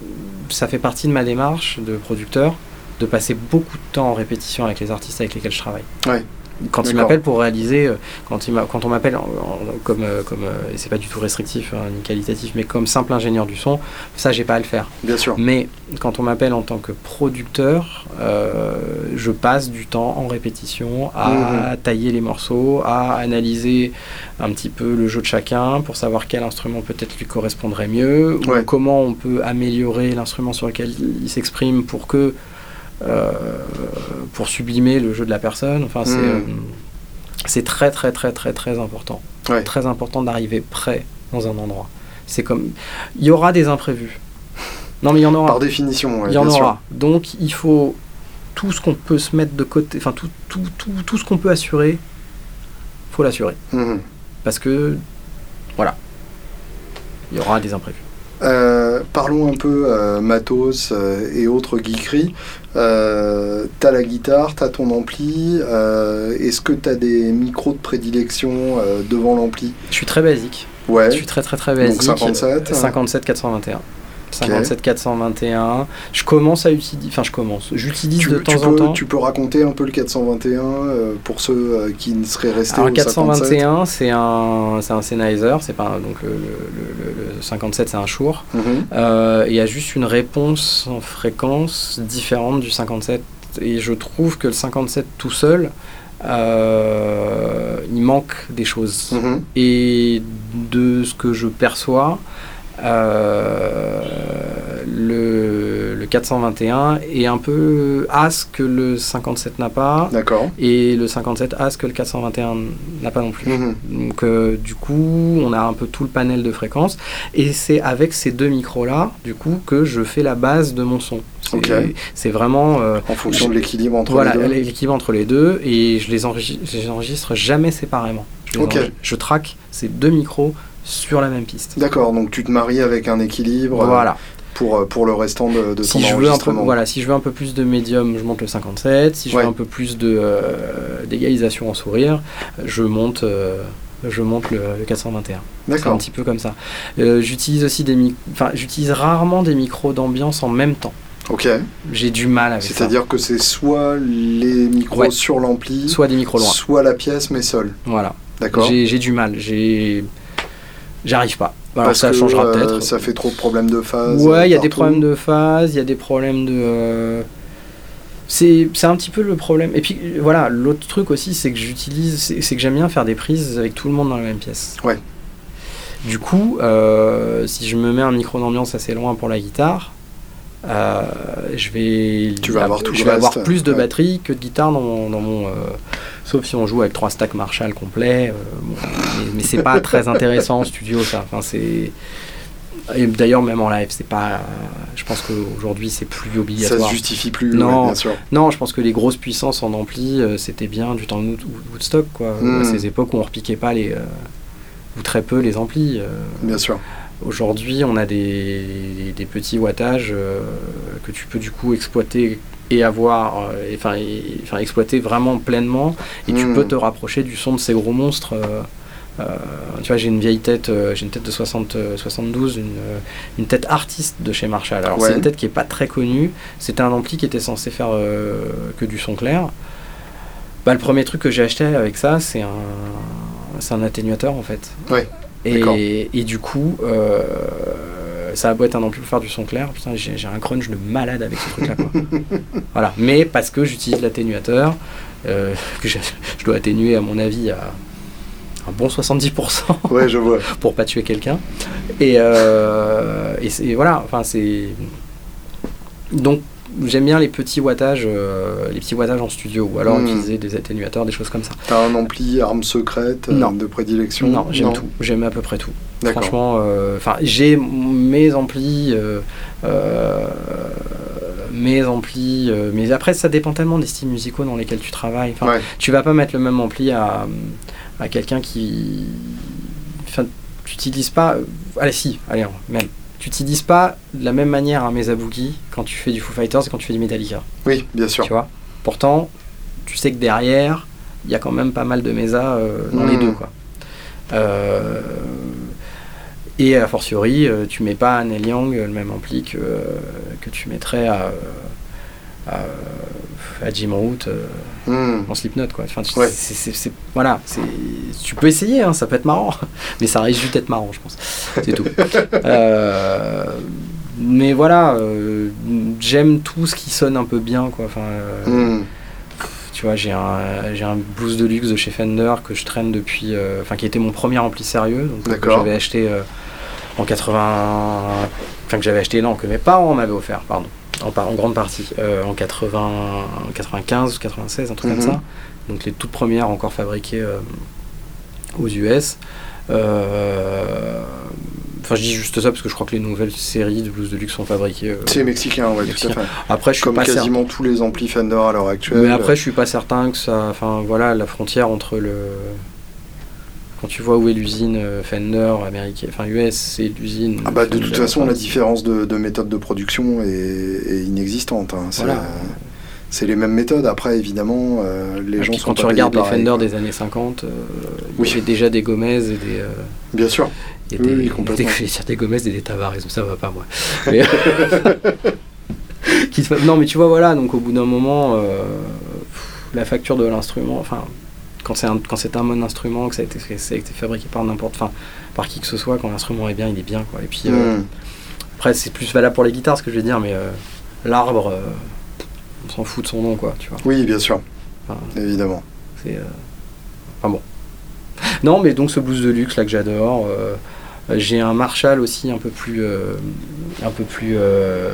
ça fait partie de ma démarche de producteur, de passer beaucoup de temps en répétition avec les artistes avec lesquels je travaille. Ouais. Quand ils m'appellent pour réaliser, euh, quand, ils m'a- quand on m'appelle comme, euh, comme euh, et c'est pas du tout restrictif hein, ni qualitatif, mais comme simple ingénieur du son, ça j'ai pas à le faire. Bien sûr. Mais quand on m'appelle en tant que producteur, euh, je passe du temps en répétition à tailler les morceaux, à analyser un petit peu le jeu de chacun pour savoir quel instrument peut-être lui correspondrait mieux, ou comment on peut améliorer l'instrument sur lequel il s'exprime pour que pour sublimer le jeu de la personne. Enfin, c'est Mhm. euh, c'est très très très très très important. Ouais. Très important d'arriver prêt dans un endroit. C'est comme il y aura des imprévus. Non mais il y en aura. Par définition, ouais, Il y en sûr. aura. Donc il faut tout ce qu'on peut se mettre de côté, enfin tout, tout, tout, tout ce qu'on peut assurer, faut l'assurer. Mhm. Parce que, voilà, il y aura des imprévus. Euh, parlons un peu euh, matos euh, et autres geekeries. Euh, t'as la guitare, t'as ton ampli. euh, Est-ce que t'as des micros de prédilection euh, devant l'ampli? Je suis très basique. Ouais. Je suis très très très basique. Donc 57. 57 421. 57 421. Je commence à utiliser, enfin je commence, j'utilise de temps en temps. tu peux raconter un peu le 421 euh, pour ceux euh, qui ne seraient restés Alors au 57 421 c'est un c'est un Sennheiser, c'est pas donc le, le- le- le 57 c'est un Shure. Mhm. Euh, il y a juste une réponse en fréquence différente du 57 et je trouve que le 57 tout seul il manque des choses Mhm. et de ce que je perçois le, le 421 est un peu as ce que le 57 n'a pas D'accord. et le 57 a ce que le 421 n'a pas non plus Mhm. donc euh, du coup, on a un peu tout le panel de fréquences et c'est avec ces deux micros là, du coup, que je fais la base de mon son. C'est vraiment euh, En fonction de l'équilibre entre voilà les deux. l'équilibre entre les deux et je les enregistre, je les enregistre jamais séparément. Je, je traque ces deux micros sur la même piste. D'accord, donc tu te maries avec un équilibre euh, Voilà. pour, euh, pour le restant de, de ton Si je veux un peu, voilà, si je veux un peu plus de médium, je monte le 57. Si je Ouais. veux un peu plus de euh, d'égalisation en sourire, je monte, euh, je monte le, le 421. C'est un D'accord. petit peu comme ça. Euh, j'utilise aussi des enfin j'utilise rarement des micros d'ambiance en même temps. Ok. J'ai du mal avec ça. C'est-à-dire que c'est soit les micros Ouais. sur l'ampli, Soit des micros loin. soit la pièce mais seule. Voilà. D'accord. J'ai j'ai du mal. J'ai. J'arrive pas. Alors Parce ça que changera euh, peut-être. ça fait trop de problèmes de phase. Ouais, il y a des problèmes de phase, il y a des problèmes de. euh, C'est un petit peu le problème. Et puis voilà, l'autre truc aussi, c'est que j'utilise, c'est c'est que j'aime bien faire des prises avec tout le monde dans la même pièce. Ouais. Du coup, euh, si je me mets un micro d'ambiance assez loin pour la guitare, euh, je vais, Tu vas avoir tout je le vais avoir reste, plus de ouais. batterie que de guitare dans mon, dans mon euh, sauf si on joue avec trois stacks Marshall complets. euh, bon, mais mais c'est pas très intéressant en studio, ça. Enfin, c'est et d'ailleurs même en live, c'est pas. Je pense qu'aujourd'hui c'est plus Ça obligatoire. se justifie plus, Non. ouais, bien sûr. Non, je pense que les grosses puissances en ampli, c'était bien du temps de Wood- Woodstock, quoi. Mm. À ces époques où on repiquait pas les. ou très peu les amplis. Bien sûr. Aujourd'hui, on a des, des petits wattages euh, que tu peux du coup exploiter et avoir, euh, enfin, exploiter vraiment pleinement. Et tu Mm. peux te rapprocher du son de ces gros monstres. euh, tu vois, j'ai une vieille tête, euh, j'ai une tête de 60, euh, 72, une, une tête artiste de chez Marshall. Alors Ouais. c'est une tête qui est pas très connue. C'était un ampli qui était censé faire que du son clair. Bah, le premier truc que j'ai acheté avec ça, c'est un, c'est un atténuateur en fait. Ouais. Et, et du coup, euh, ça a beau être un ampli pour faire du son clair, putain, j'ai un crunch de malade avec ce truc-là. quoi. voilà, mais parce que j'utilise l'atténuateur, euh, que je, je dois atténuer à mon avis à un bon 70% Ouais, je vois. pour pas tuer quelqu'un. Et, euh, et c'est- voilà, enfin c'est. Donc j'aime bien les petits wattages, euh, les petits wattages en studio, ou alors Mm. utiliser des atténuateurs, des choses comme ça. T'as un ampli arme secrète euh, Non. de prédilection Non, j'aime tout, j'aime à peu près tout. Franchement, euh, enfin, j'ai mes amplis, euh, mes amplis, mais après ça dépend tellement des styles musicaux dans lesquels tu travailles. Enfin, Ouais. tu vas pas mettre le même ampli à, à quelqu'un qui, enfin, tu utilises pas. Allez si, allez même. Tu utilises pas de la même manière un Mesabuki quand tu fais du Foo Fighters et quand tu fais du Metallica. Oui, bien sûr. Tu vois? Pourtant, tu sais que derrière, il y a quand même pas mal de Mesa euh, dans les Mm. deux, quoi. Euh, et a fortiori, euh, tu mets pas à Neil Young le même ampli que, que tu mettrais à, à, à Jim Root Hmm. en Slipknot, quoi. Enfin, tu- voilà, peux essayer, hein, ça peut être marrant, mais ça risque juste d'être marrant, je pense. C'est tout. Euh, mais voilà, euh, j'aime tout ce qui sonne un peu bien, quoi. Enfin, Hmm. tu vois, j'ai un, j'ai un blues de luxe de chez Fender que je traîne depuis. euh, Enfin, qui était mon premier ampli sérieux. Donc, que j'avais acheté euh, en 80. Enfin, que j'avais acheté, non, que mes parents m'avaient offert, pardon. En, par- en grande partie. euh, en 80, en 95 ou 96, un truc Mhm. comme ça. Donc, les toutes premières encore fabriquées euh, aux US. Euh, Enfin, je dis juste ça parce que je crois que les nouvelles séries de blues de luxe sont fabriquées. C'est mexicain, ouais, tout à Mexicain. fait. après, je suis Comme pas certain. quasiment tous les amplis Fender à l'heure actuelle. Mais après, je suis pas certain que ça. Enfin, voilà, la frontière entre le. Quand tu vois où est l'usine euh, Fender américaine, enfin US, c'est l'usine. Ah bah, de toute façon, la différence de, de méthode de production est, est inexistante. hein. C'est Voilà. euh, c'est les mêmes méthodes. Après, évidemment, euh, les Et gens sont quand tu regardes les Fender quoi. des années 50, euh, Oui. il y avait déjà des Gomez et des. euh, Bien sûr. et des, oui, complètement. des, des Gomez et des Tavares, ça va pas moi. Mais- non mais tu vois voilà, donc au bout d'un moment, euh, la facture de l'instrument, enfin quand c'est un, quand c'est un bon instrument, que ça a été, fait- ça a été fabriqué par n'importe, enfin par qui que ce soit, quand l'instrument est bien, il est bien quoi. Et puis euh, Hmm. après c'est plus valable pour les guitares ce que je vais dire, mais euh, l'arbre, euh, on s'en fout de son nom quoi, tu vois. Oui, bien sûr. Enfin, Évidemment. c'est. euh, Enfin bon. Non, mais donc ce blues de luxe là que j'adore. euh, j'ai un Marshall aussi un peu plus. euh, un peu plus. euh,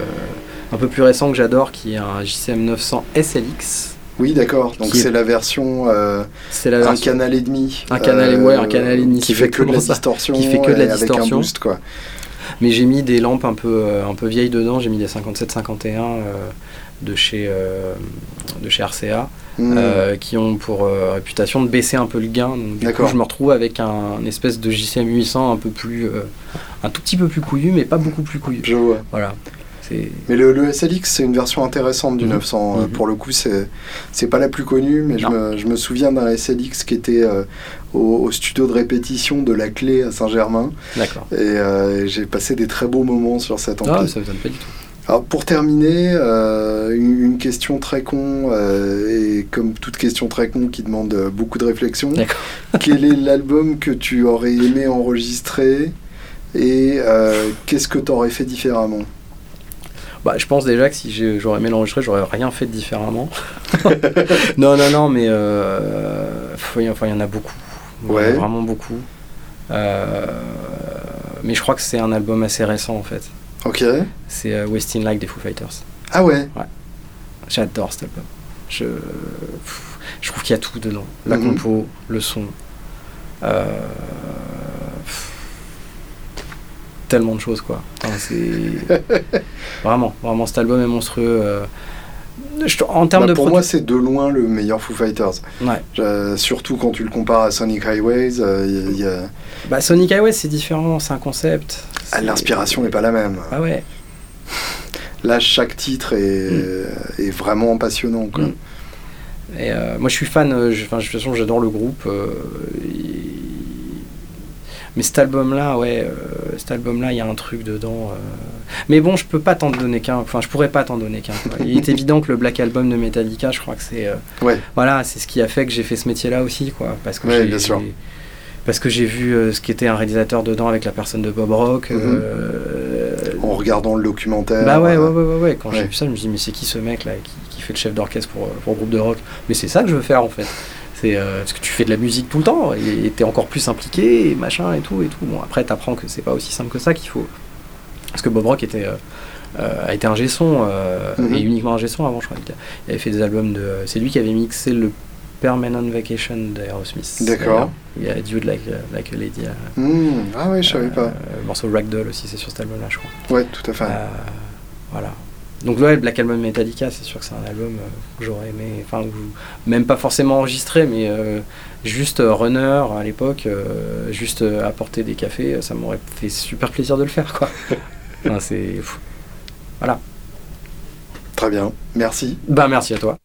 un peu plus récent que j'adore qui est un JCM 900 SLX. Oui, d'accord. Donc est- c'est la version euh, C'est la un canal et demi. Un canal et- ouais, un canal et demi, Qui fait que de la ça. distorsion. Qui fait que de la et Avec distorsion. un boost, quoi. Mais j'ai mis des lampes un peu, euh, un peu vieilles dedans. J'ai mis des 57-51 euh, de chez de chez RCA. Hmm. euh, qui ont pour euh, réputation de baisser un peu le gain. Donc, du coup, je me retrouve avec un, espèce de JCM 800 un peu plus, euh, un tout petit peu plus couillu, mais pas beaucoup plus couillu. Je vois. Voilà. Mais le, le SLX, c'est une version intéressante du Mhm. 900. Euh, Mhm. Pour le coup, c'est pas la plus connue, mais je me, je me souviens d'un SLX qui était euh, au, au studio de répétition de la Clé à Saint-Germain. d'accord. Et euh, j'ai passé des très beaux moments sur cet Ah, ampli. ça me donne pas du tout. Alors pour terminer, euh, une, une question très con, euh, et comme toute question très con qui demande beaucoup de réflexion, D'accord. quel est l'album que tu aurais aimé enregistrer et euh, qu'est-ce que tu aurais fait différemment? Bah, je pense déjà que si j'aurais aimé l'enregistrer, j'aurais rien fait différemment. non, non, non, mais euh, enfin, il y en a beaucoup. En a Ouais. Vraiment beaucoup. Euh, mais je crois que c'est un album assez récent en fait. Ok. C'est euh, Wasting Like des Foo Fighters. Ah ouais J'adore cet album. Je, je trouve qu'il y a tout dedans. La Mhm. compo, le son. euh, tellement de choses quoi. Enfin, c'est vraiment, vraiment cet album est monstrueux. euh. Je- en termes Bah, de Pour produ- moi, c'est de loin le meilleur Foo Fighters. Ouais. Euh, surtout quand tu le compares à Sonic Highways, euh, y a- il y a- Bah, Sonic Highway c'est différent, c'est un concept. ah, C'est- l'inspiration n'est pas la même. Ah ouais. Là, chaque titre est, est vraiment passionnant. Quoi. Mm. Et euh, moi je suis fan, euh, je- de toute façon j'adore le groupe. et- Mais cet album-là, ouais, euh, cet album-là, il y a un truc dedans. euh. Mais bon, je peux pas t'en donner qu'un. Enfin, je pourrais pas t'en donner qu'un. Il est évident que le Black Album de Metallica, je crois que c'est, euh, Ouais. voilà, c'est ce qui a fait que j'ai fait ce métier-là aussi, quoi. Parce que Ouais, bien sûr. Parce que j'ai vu ce qu'était un réalisateur dedans avec la personne de Bob Rock. Mhm. En regardant le documentaire. bah ouais, ouais, ouais, ouais. Quand j'ai vu ça, je me dis, mais c'est qui ce mec là qui, qui fait le chef d'orchestre pour, pour le groupe de rock? Mais c'est ça que je veux faire en fait. C'est euh, parce que tu fais de la musique tout le temps et t'es encore plus impliqué et machin et tout et tout. Bon, après, t'apprends que c'est pas aussi simple que ça qu'il faut. Parce que Bob Rock était, euh, euh, a été un son euh, Mhm. et uniquement un son avant, je crois. Il avait fait des albums de. C'est lui qui avait mixé le Permanent Vacation d'Aerosmith. D'accord. Il y a Dude Like, like a Lady. hmm, Ah ouais, je savais pas. Le morceau Ragdoll aussi, c'est sur cet album-là, je crois. Ouais, tout à fait. Voilà. Donc ouais, Black Album Metallica, c'est sûr que c'est un album euh, que j'aurais aimé, enfin même pas forcément enregistré, mais euh, juste euh, runner à l'époque, juste apporter des cafés, ça m'aurait fait super plaisir de le faire quoi. Enfin, c'est fou. Voilà. Très bien. Merci. Bah merci à toi.